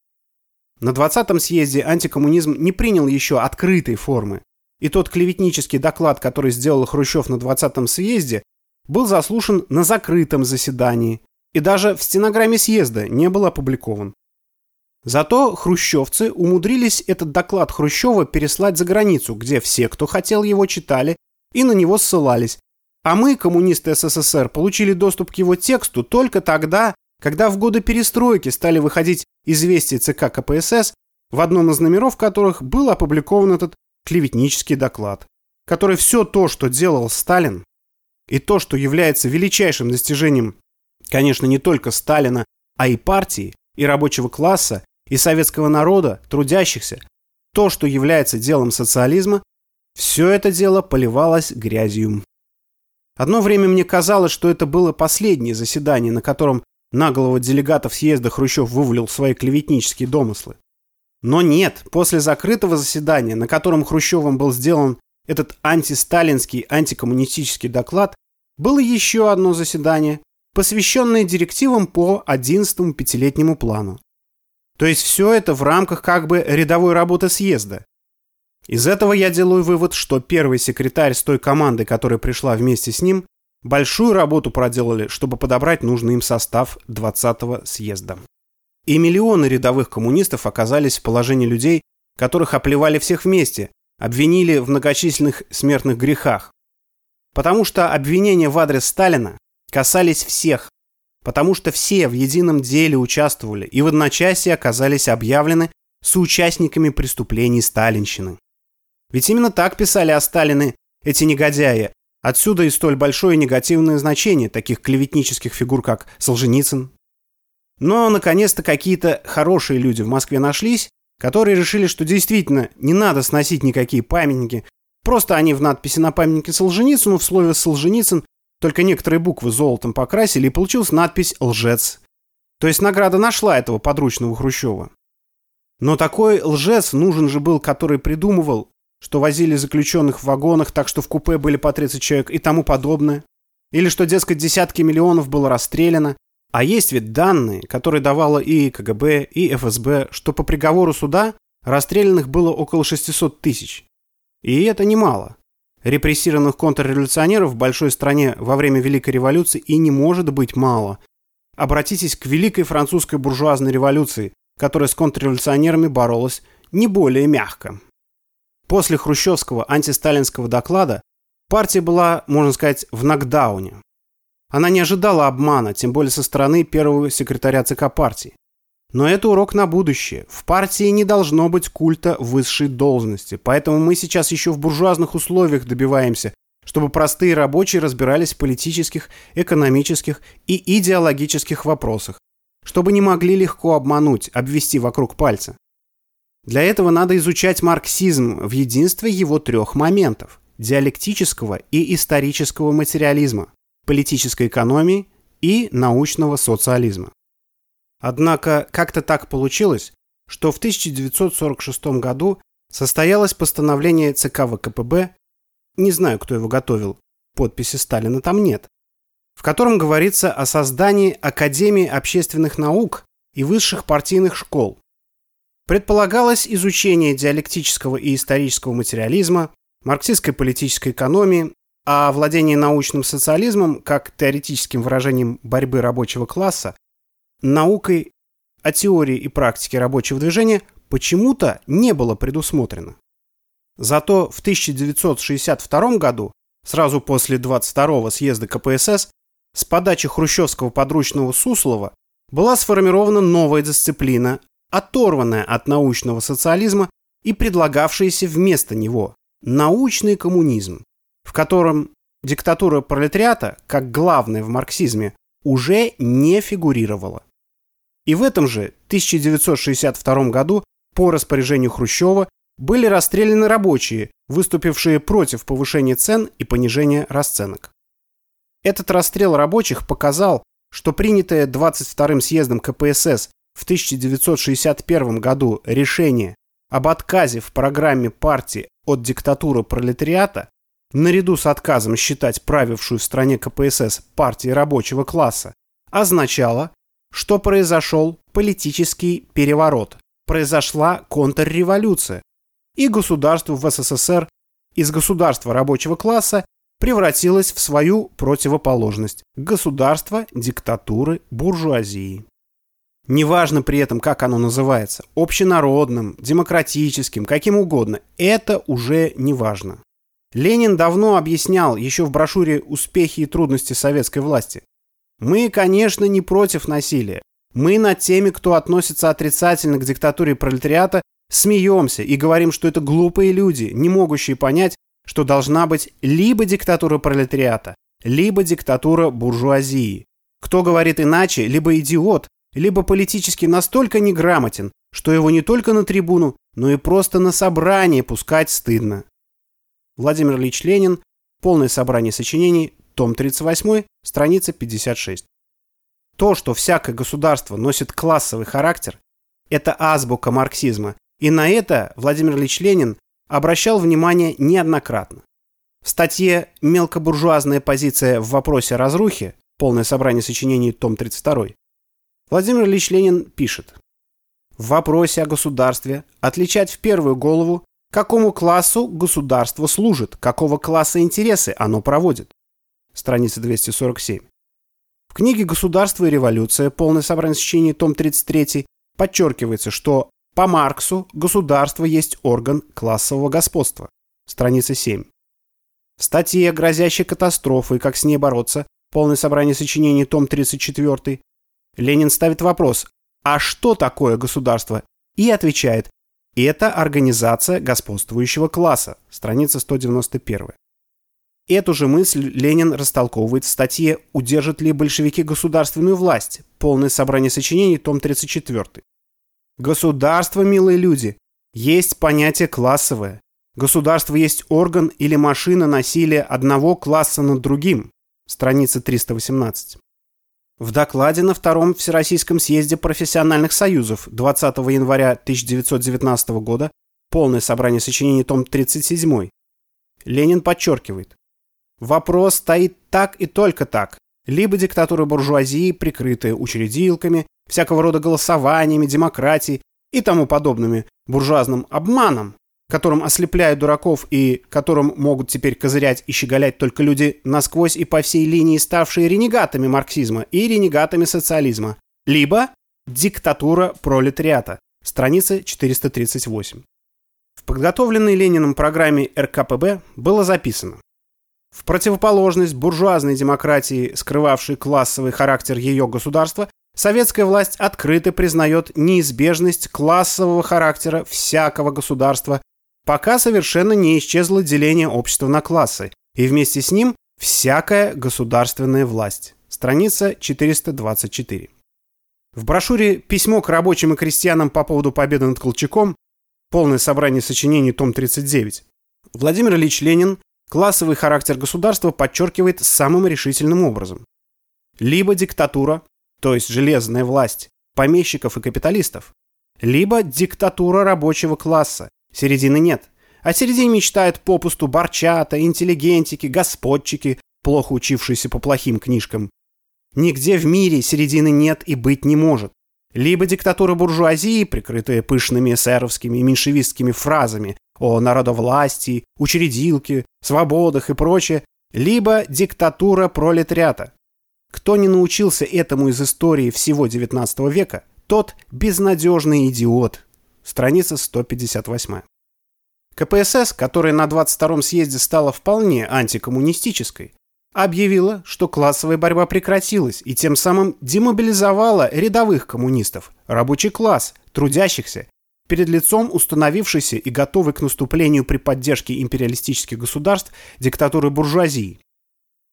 [SPEAKER 1] На 20-м съезде антикоммунизм не принял еще открытой формы. И тот клеветнический доклад, который сделал Хрущев на 20-м съезде, был заслушан на закрытом заседании и даже в стенограмме съезда не был опубликован. Зато хрущевцы умудрились этот доклад Хрущева переслать за границу, где все, кто хотел, его читали и на него ссылались. А мы, коммунисты СССР, получили доступ к его тексту только тогда, когда в годы перестройки стали выходить известия ЦК КПСС, в одном из номеров которых был опубликован этот клеветнический доклад, который все то, что делал Сталин, и то, что является величайшим достижением, конечно, не только Сталина, а и партии, и рабочего класса, и советского народа, трудящихся, то, что является делом социализма, все это дело поливалось грязью. Одно время мне казалось, что это было последнее заседание, на котором наглого делегата в съезда Хрущев вывалил свои клеветнические домыслы. Но нет, после закрытого заседания, на котором Хрущевым был сделан этот антисталинский, антикоммунистический доклад, было еще одно заседание, посвященное директивам по 11-му пятилетнему плану. То есть все это в рамках как бы рядовой работы съезда. Из этого я делаю вывод, что первый секретарь с той командой, которая пришла вместе с ним, большую работу проделали, чтобы подобрать нужный им состав 20-го съезда. И миллионы рядовых коммунистов оказались в положении людей, которых оплевали всех вместе, обвинили в многочисленных смертных грехах. Потому что обвинения в адрес Сталина касались всех, потому что все в едином деле участвовали и в одночасье оказались объявлены соучастниками преступлений сталинщины. Ведь именно так писали о Сталине эти негодяи. Отсюда и столь большое негативное значение таких клеветнических фигур, как Солженицын. Но, наконец-то, какие-то хорошие люди в Москве нашлись, которые решили, что действительно не надо сносить никакие памятники. Просто они в надписи на памятнике Солженицыну в слове «Солженицын» Только некоторые буквы золотом покрасили, и получилась надпись «Лжец». То есть награда нашла этого подручного Хрущева. Но такой лжец нужен же был, который придумывал, что возили заключенных в вагонах, так что в купе были по 30 человек и тому подобное. Или что, дескать, десятки миллионов было расстреляно. А есть ведь данные, которые давала и КГБ, и ФСБ, что по приговору суда расстрелянных было около 600 тысяч. И это немало. Репрессированных контрреволюционеров в большой стране во время Великой революции и не может быть мало. Обратитесь к Великой французской буржуазной революции, которая с контрреволюционерами боролась не более мягко. После хрущевского антисталинского доклада партия была, можно сказать, в нокдауне. Она не ожидала обмана, тем более со стороны первого секретаря ЦК партии. Но это урок на будущее. В партии не должно быть культа высшей должности, поэтому мы сейчас еще в буржуазных условиях добиваемся, чтобы простые рабочие разбирались в политических, экономических и идеологических вопросах, чтобы не могли легко обмануть, обвести вокруг пальца. Для этого надо изучать марксизм в единстве его трех моментов – диалектического и исторического материализма, политической экономии и научного социализма. Однако как-то так получилось, что в 1946 году состоялось постановление ЦК ВКПБ, не знаю, кто его готовил, подписи Сталина там нет, в котором говорится о создании Академии общественных наук и высших партийных школ. Предполагалось изучение диалектического и исторического материализма, марксистской политической экономии, а владение научным социализмом как теоретическим выражением борьбы рабочего класса наукой о теории и практике рабочего движения почему-то не было предусмотрено. Зато в 1962 году, сразу после 22-го съезда КПСС, с подачи хрущевского подручного Суслова была сформирована новая дисциплина, оторванная от научного социализма и предлагавшаяся вместо него научный коммунизм, в котором диктатура пролетариата, как главная в марксизме, уже не фигурировала. И в этом же 1962 году по распоряжению Хрущева были расстреляны рабочие, выступившие против повышения цен и понижения расценок. Этот расстрел рабочих показал, что принятое 22-м съездом КПСС в 1961 году решение об отказе в программе партии от диктатуры пролетариата, наряду с отказом считать правившую в стране КПСС партией рабочего класса, означало, что произошел политический переворот, произошла контрреволюция, и государство в СССР из государства рабочего класса превратилось в свою противоположность – государство диктатуры буржуазии. Неважно при этом, как оно называется – общенародным, демократическим, каким угодно – это уже не важно. Ленин давно объяснял еще в брошюре «Успехи и трудности советской власти». Мы, конечно, не против насилия. Мы над теми, кто относится отрицательно к диктатуре пролетариата, смеемся и говорим, что это глупые люди, не могущие понять, что должна быть либо диктатура пролетариата, либо диктатура буржуазии. Кто говорит иначе, либо идиот, либо политически настолько неграмотен, что его не только на трибуну, но и просто на собрание пускать стыдно. Владимир Ильич Ленин, полное собрание сочинений, том 38, страница 56. То, что всякое государство носит классовый характер, это азбука марксизма, и на это Владимир Ильич Ленин обращал внимание неоднократно. В статье «Мелкобуржуазная позиция в вопросе разрухи» полное собрание сочинений, том 32, Владимир Ильич Ленин пишет. В вопросе о государстве отличать в первую голову, какому классу государство служит, какого класса интересы оно проводит. Страница 247. В книге «Государство и революция», полное собрание сочинений, том 33, подчеркивается, что по Марксу государство есть орган классового господства. Страница 7. В статье «Грозящей катастрофой. Как с ней бороться» полное собрание сочинений, том 34, Ленин ставит вопрос «А что такое государство?» и отвечает «Это организация господствующего класса». Страница 191. Эту же мысль Ленин растолковывает в статье «Удержат ли большевики государственную власть?» Полное собрание сочинений, том 34. Государство, милые люди, есть понятие классовое. Государство есть орган или машина насилия одного класса над другим. Страница 318. В докладе на Втором Всероссийском съезде профессиональных союзов 20 января 1919 года полное собрание сочинений том 37 Ленин подчеркивает. Вопрос стоит так и только так. Либо диктатура буржуазии, прикрытая учредилками, всякого рода голосованиями, демократией и тому подобными буржуазным обманом, которым ослепляют дураков и которым могут теперь козырять и щеголять только люди насквозь и по всей линии ставшие ренегатами марксизма и ренегатами социализма, либо диктатура пролетариата, страница 438. В подготовленной Лениным программе РКПБ было записано в противоположность буржуазной демократии, скрывавшей классовый характер ее государства, советская власть открыто признает неизбежность классового характера всякого государства, пока совершенно не исчезло деление общества на классы, и вместе с ним всякая государственная власть. Страница 424. В брошюре «Письмо к рабочим и крестьянам по поводу победы над Колчаком» полное собрание сочинений, том 39, Владимир Ильич Ленин классовый характер государства подчеркивает самым решительным образом. Либо диктатура, то есть железная власть, помещиков и капиталистов, либо диктатура рабочего класса, середины нет. О середине мечтают попусту барчата, интеллигентики, господчики, плохо учившиеся по плохим книжкам. Нигде в мире середины нет и быть не может. Либо диктатура буржуазии, прикрытая пышными эсеровскими и меньшевистскими фразами о народовластии, учредилке, свободах и прочее, либо диктатура пролетариата. Кто не научился этому из истории всего XIX века, тот безнадежный идиот. Страница 158. КПСС, которая на 22-м съезде стала вполне антикоммунистической, объявила, что классовая борьба прекратилась и тем самым демобилизовала рядовых коммунистов, рабочий класс, трудящихся, перед лицом установившейся и готовой к наступлению при поддержке империалистических государств диктатуры буржуазии.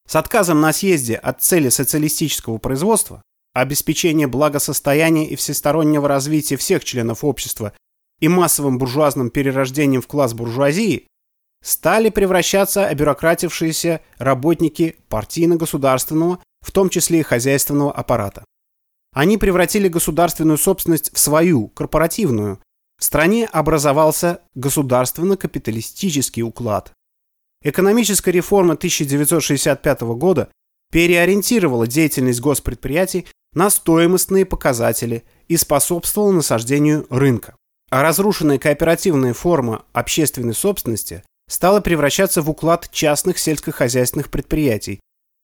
[SPEAKER 1] С отказом на съезде от цели социалистического производства, обеспечения благосостояния и всестороннего развития всех членов общества и массовым буржуазным перерождением в класс буржуазии, стали превращаться обюрократившиеся работники партийно-государственного, в том числе и хозяйственного аппарата. Они превратили государственную собственность в свою, корпоративную, в стране образовался государственно-капиталистический уклад. Экономическая реформа 1965 года переориентировала деятельность госпредприятий на стоимостные показатели и способствовала насаждению рынка. А разрушенная кооперативная форма общественной собственности стала превращаться в уклад частных сельскохозяйственных предприятий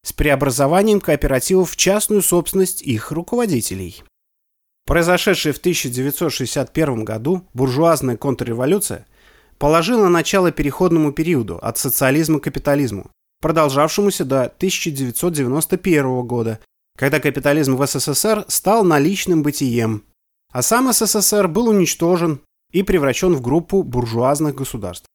[SPEAKER 1] с преобразованием кооперативов в частную собственность их руководителей. Произошедшая в 1961 году буржуазная контрреволюция положила начало переходному периоду от социализма к капитализму, продолжавшемуся до 1991 года, когда капитализм в СССР стал наличным бытием, а сам СССР был уничтожен и превращен в группу буржуазных государств.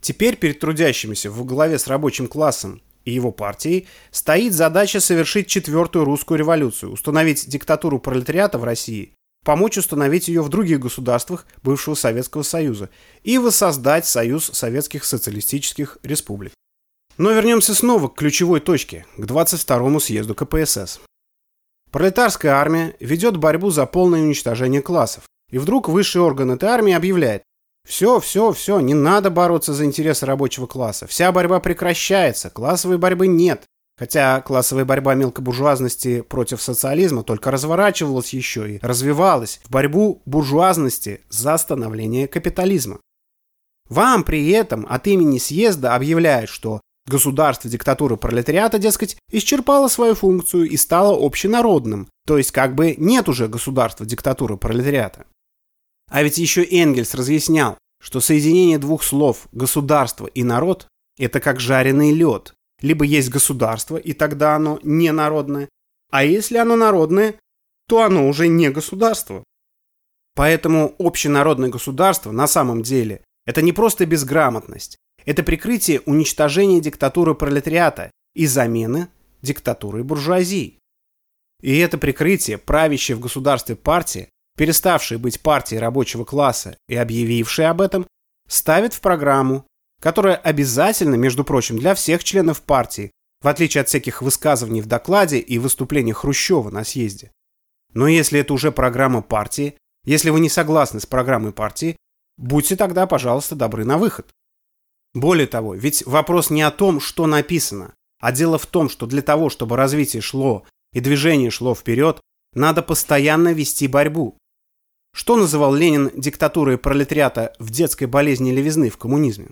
[SPEAKER 1] Теперь перед трудящимися в главе с рабочим классом и его партией стоит задача совершить четвертую русскую революцию, установить диктатуру пролетариата в России, помочь установить ее в других государствах бывшего Советского Союза и воссоздать Союз Советских Социалистических Республик. Но вернемся снова к ключевой точке, к 22-му съезду КПСС. Пролетарская армия ведет борьбу за полное уничтожение классов. И вдруг высший орган этой армии объявляет, все, все, все, не надо бороться за интересы рабочего класса. Вся борьба прекращается, классовой борьбы нет. Хотя классовая борьба мелкобуржуазности против социализма только разворачивалась еще и развивалась в борьбу буржуазности за становление капитализма. Вам при этом от имени съезда объявляют, что государство диктатуры пролетариата, дескать, исчерпало свою функцию и стало общенародным, то есть как бы нет уже государства диктатуры пролетариата. А ведь еще Энгельс разъяснял, что соединение двух слов «государство» и «народ» – это как жареный лед. Либо есть государство, и тогда оно не народное, а если оно народное, то оно уже не государство. Поэтому общенародное государство на самом деле – это не просто безграмотность, это прикрытие уничтожения диктатуры пролетариата и замены диктатурой буржуазии. И это прикрытие правящей в государстве партии переставшие быть партией рабочего класса и объявившие об этом, ставит в программу, которая обязательно, между прочим, для всех членов партии, в отличие от всяких высказываний в докладе и выступлений Хрущева на съезде. Но если это уже программа партии, если вы не согласны с программой партии, будьте тогда, пожалуйста, добры на выход. Более того, ведь вопрос не о том, что написано, а дело в том, что для того, чтобы развитие шло и движение шло вперед, надо постоянно вести борьбу. Что называл Ленин диктатурой пролетариата в детской болезни левизны в коммунизме?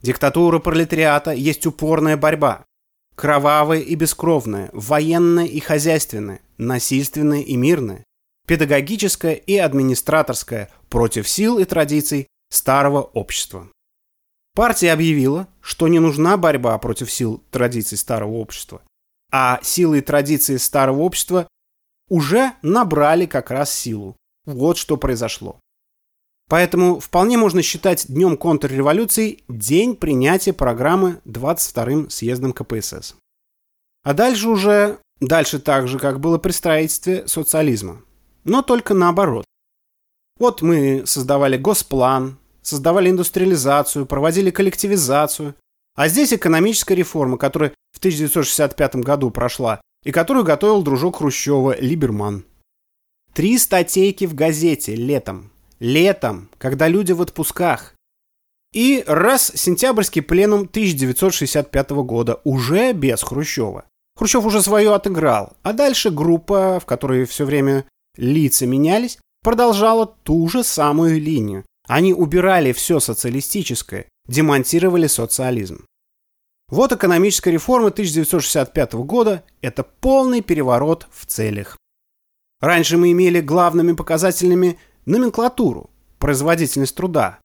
[SPEAKER 1] Диктатура пролетариата есть упорная борьба. Кровавая и бескровная, военная и хозяйственная, насильственная и мирная, педагогическая и администраторская против сил и традиций старого общества. Партия объявила, что не нужна борьба против сил традиций старого общества, а силы и традиции старого общества уже набрали как раз силу, вот что произошло. Поэтому вполне можно считать днем контрреволюции день принятия программы 22-м съездом КПСС. А дальше уже, дальше так же, как было при строительстве социализма. Но только наоборот. Вот мы создавали госплан, создавали индустриализацию, проводили коллективизацию. А здесь экономическая реформа, которая в 1965 году прошла и которую готовил дружок Хрущева Либерман. Три статейки в газете летом. Летом, когда люди в отпусках. И раз сентябрьский пленум 1965 года, уже без Хрущева. Хрущев уже свое отыграл, а дальше группа, в которой все время лица менялись, продолжала ту же самую линию. Они убирали все социалистическое, демонтировали социализм. Вот экономическая реформа 1965 года – это полный переворот в целях. Раньше мы имели главными показателями номенклатуру, производительность труда.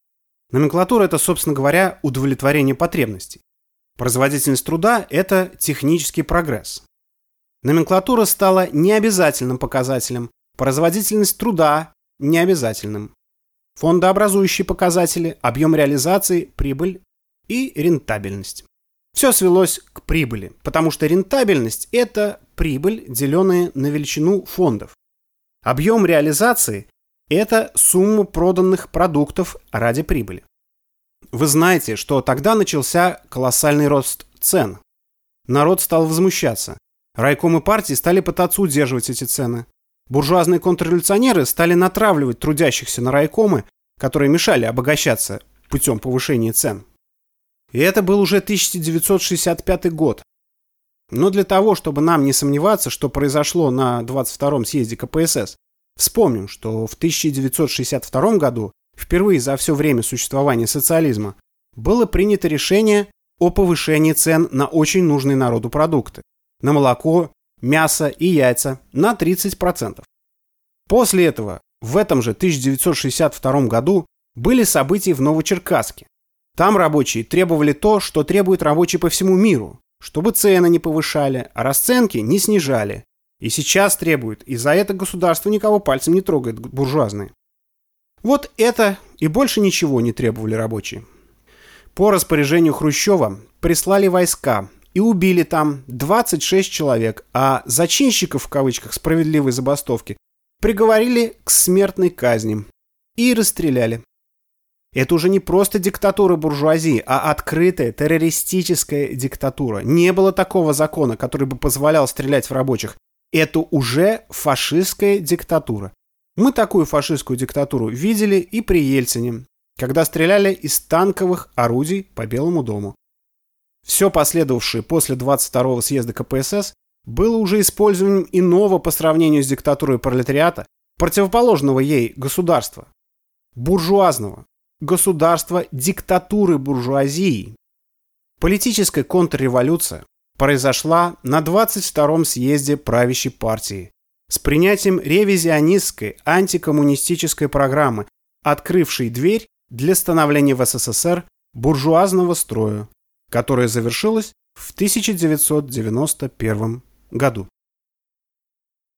[SPEAKER 1] Номенклатура – это, собственно говоря, удовлетворение потребностей. Производительность труда – это технический прогресс. Номенклатура стала необязательным показателем, производительность труда – необязательным. Фондообразующие показатели, объем реализации, прибыль и рентабельность. Все свелось к прибыли, потому что рентабельность – это прибыль, деленная на величину фондов. Объем реализации – это сумма проданных продуктов ради прибыли. Вы знаете, что тогда начался колоссальный рост цен. Народ стал возмущаться. Райкомы партии стали пытаться удерживать эти цены. Буржуазные контрреволюционеры стали натравливать трудящихся на райкомы, которые мешали обогащаться путем повышения цен. И это был уже 1965 год. Но для того, чтобы нам не сомневаться, что произошло на 22-м съезде КПСС, вспомним, что в 1962 году, впервые за все время существования социализма, было принято решение о повышении цен на очень нужные народу продукты. На молоко, мясо и яйца на 30%. После этого, в этом же 1962 году, были события в Новочеркасске. Там рабочие требовали то, что требуют рабочие по всему миру, чтобы цены не повышали, а расценки не снижали. И сейчас требуют, и за это государство никого пальцем не трогает буржуазные. Вот это и больше ничего не требовали рабочие. По распоряжению Хрущева прислали войска и убили там 26 человек, а зачинщиков в кавычках справедливой забастовки приговорили к смертной казни и расстреляли. Это уже не просто диктатура буржуазии, а открытая террористическая диктатура. Не было такого закона, который бы позволял стрелять в рабочих. Это уже фашистская диктатура. Мы такую фашистскую диктатуру видели и при Ельцине, когда стреляли из танковых орудий по Белому дому. Все последовавшее после 22-го съезда КПСС было уже использованием иного по сравнению с диктатурой пролетариата, противоположного ей государства. Буржуазного, государства диктатуры буржуазии. Политическая контрреволюция произошла на 22-м съезде правящей партии с принятием ревизионистской антикоммунистической программы, открывшей дверь для становления в СССР буржуазного строя, которая завершилась в 1991 году.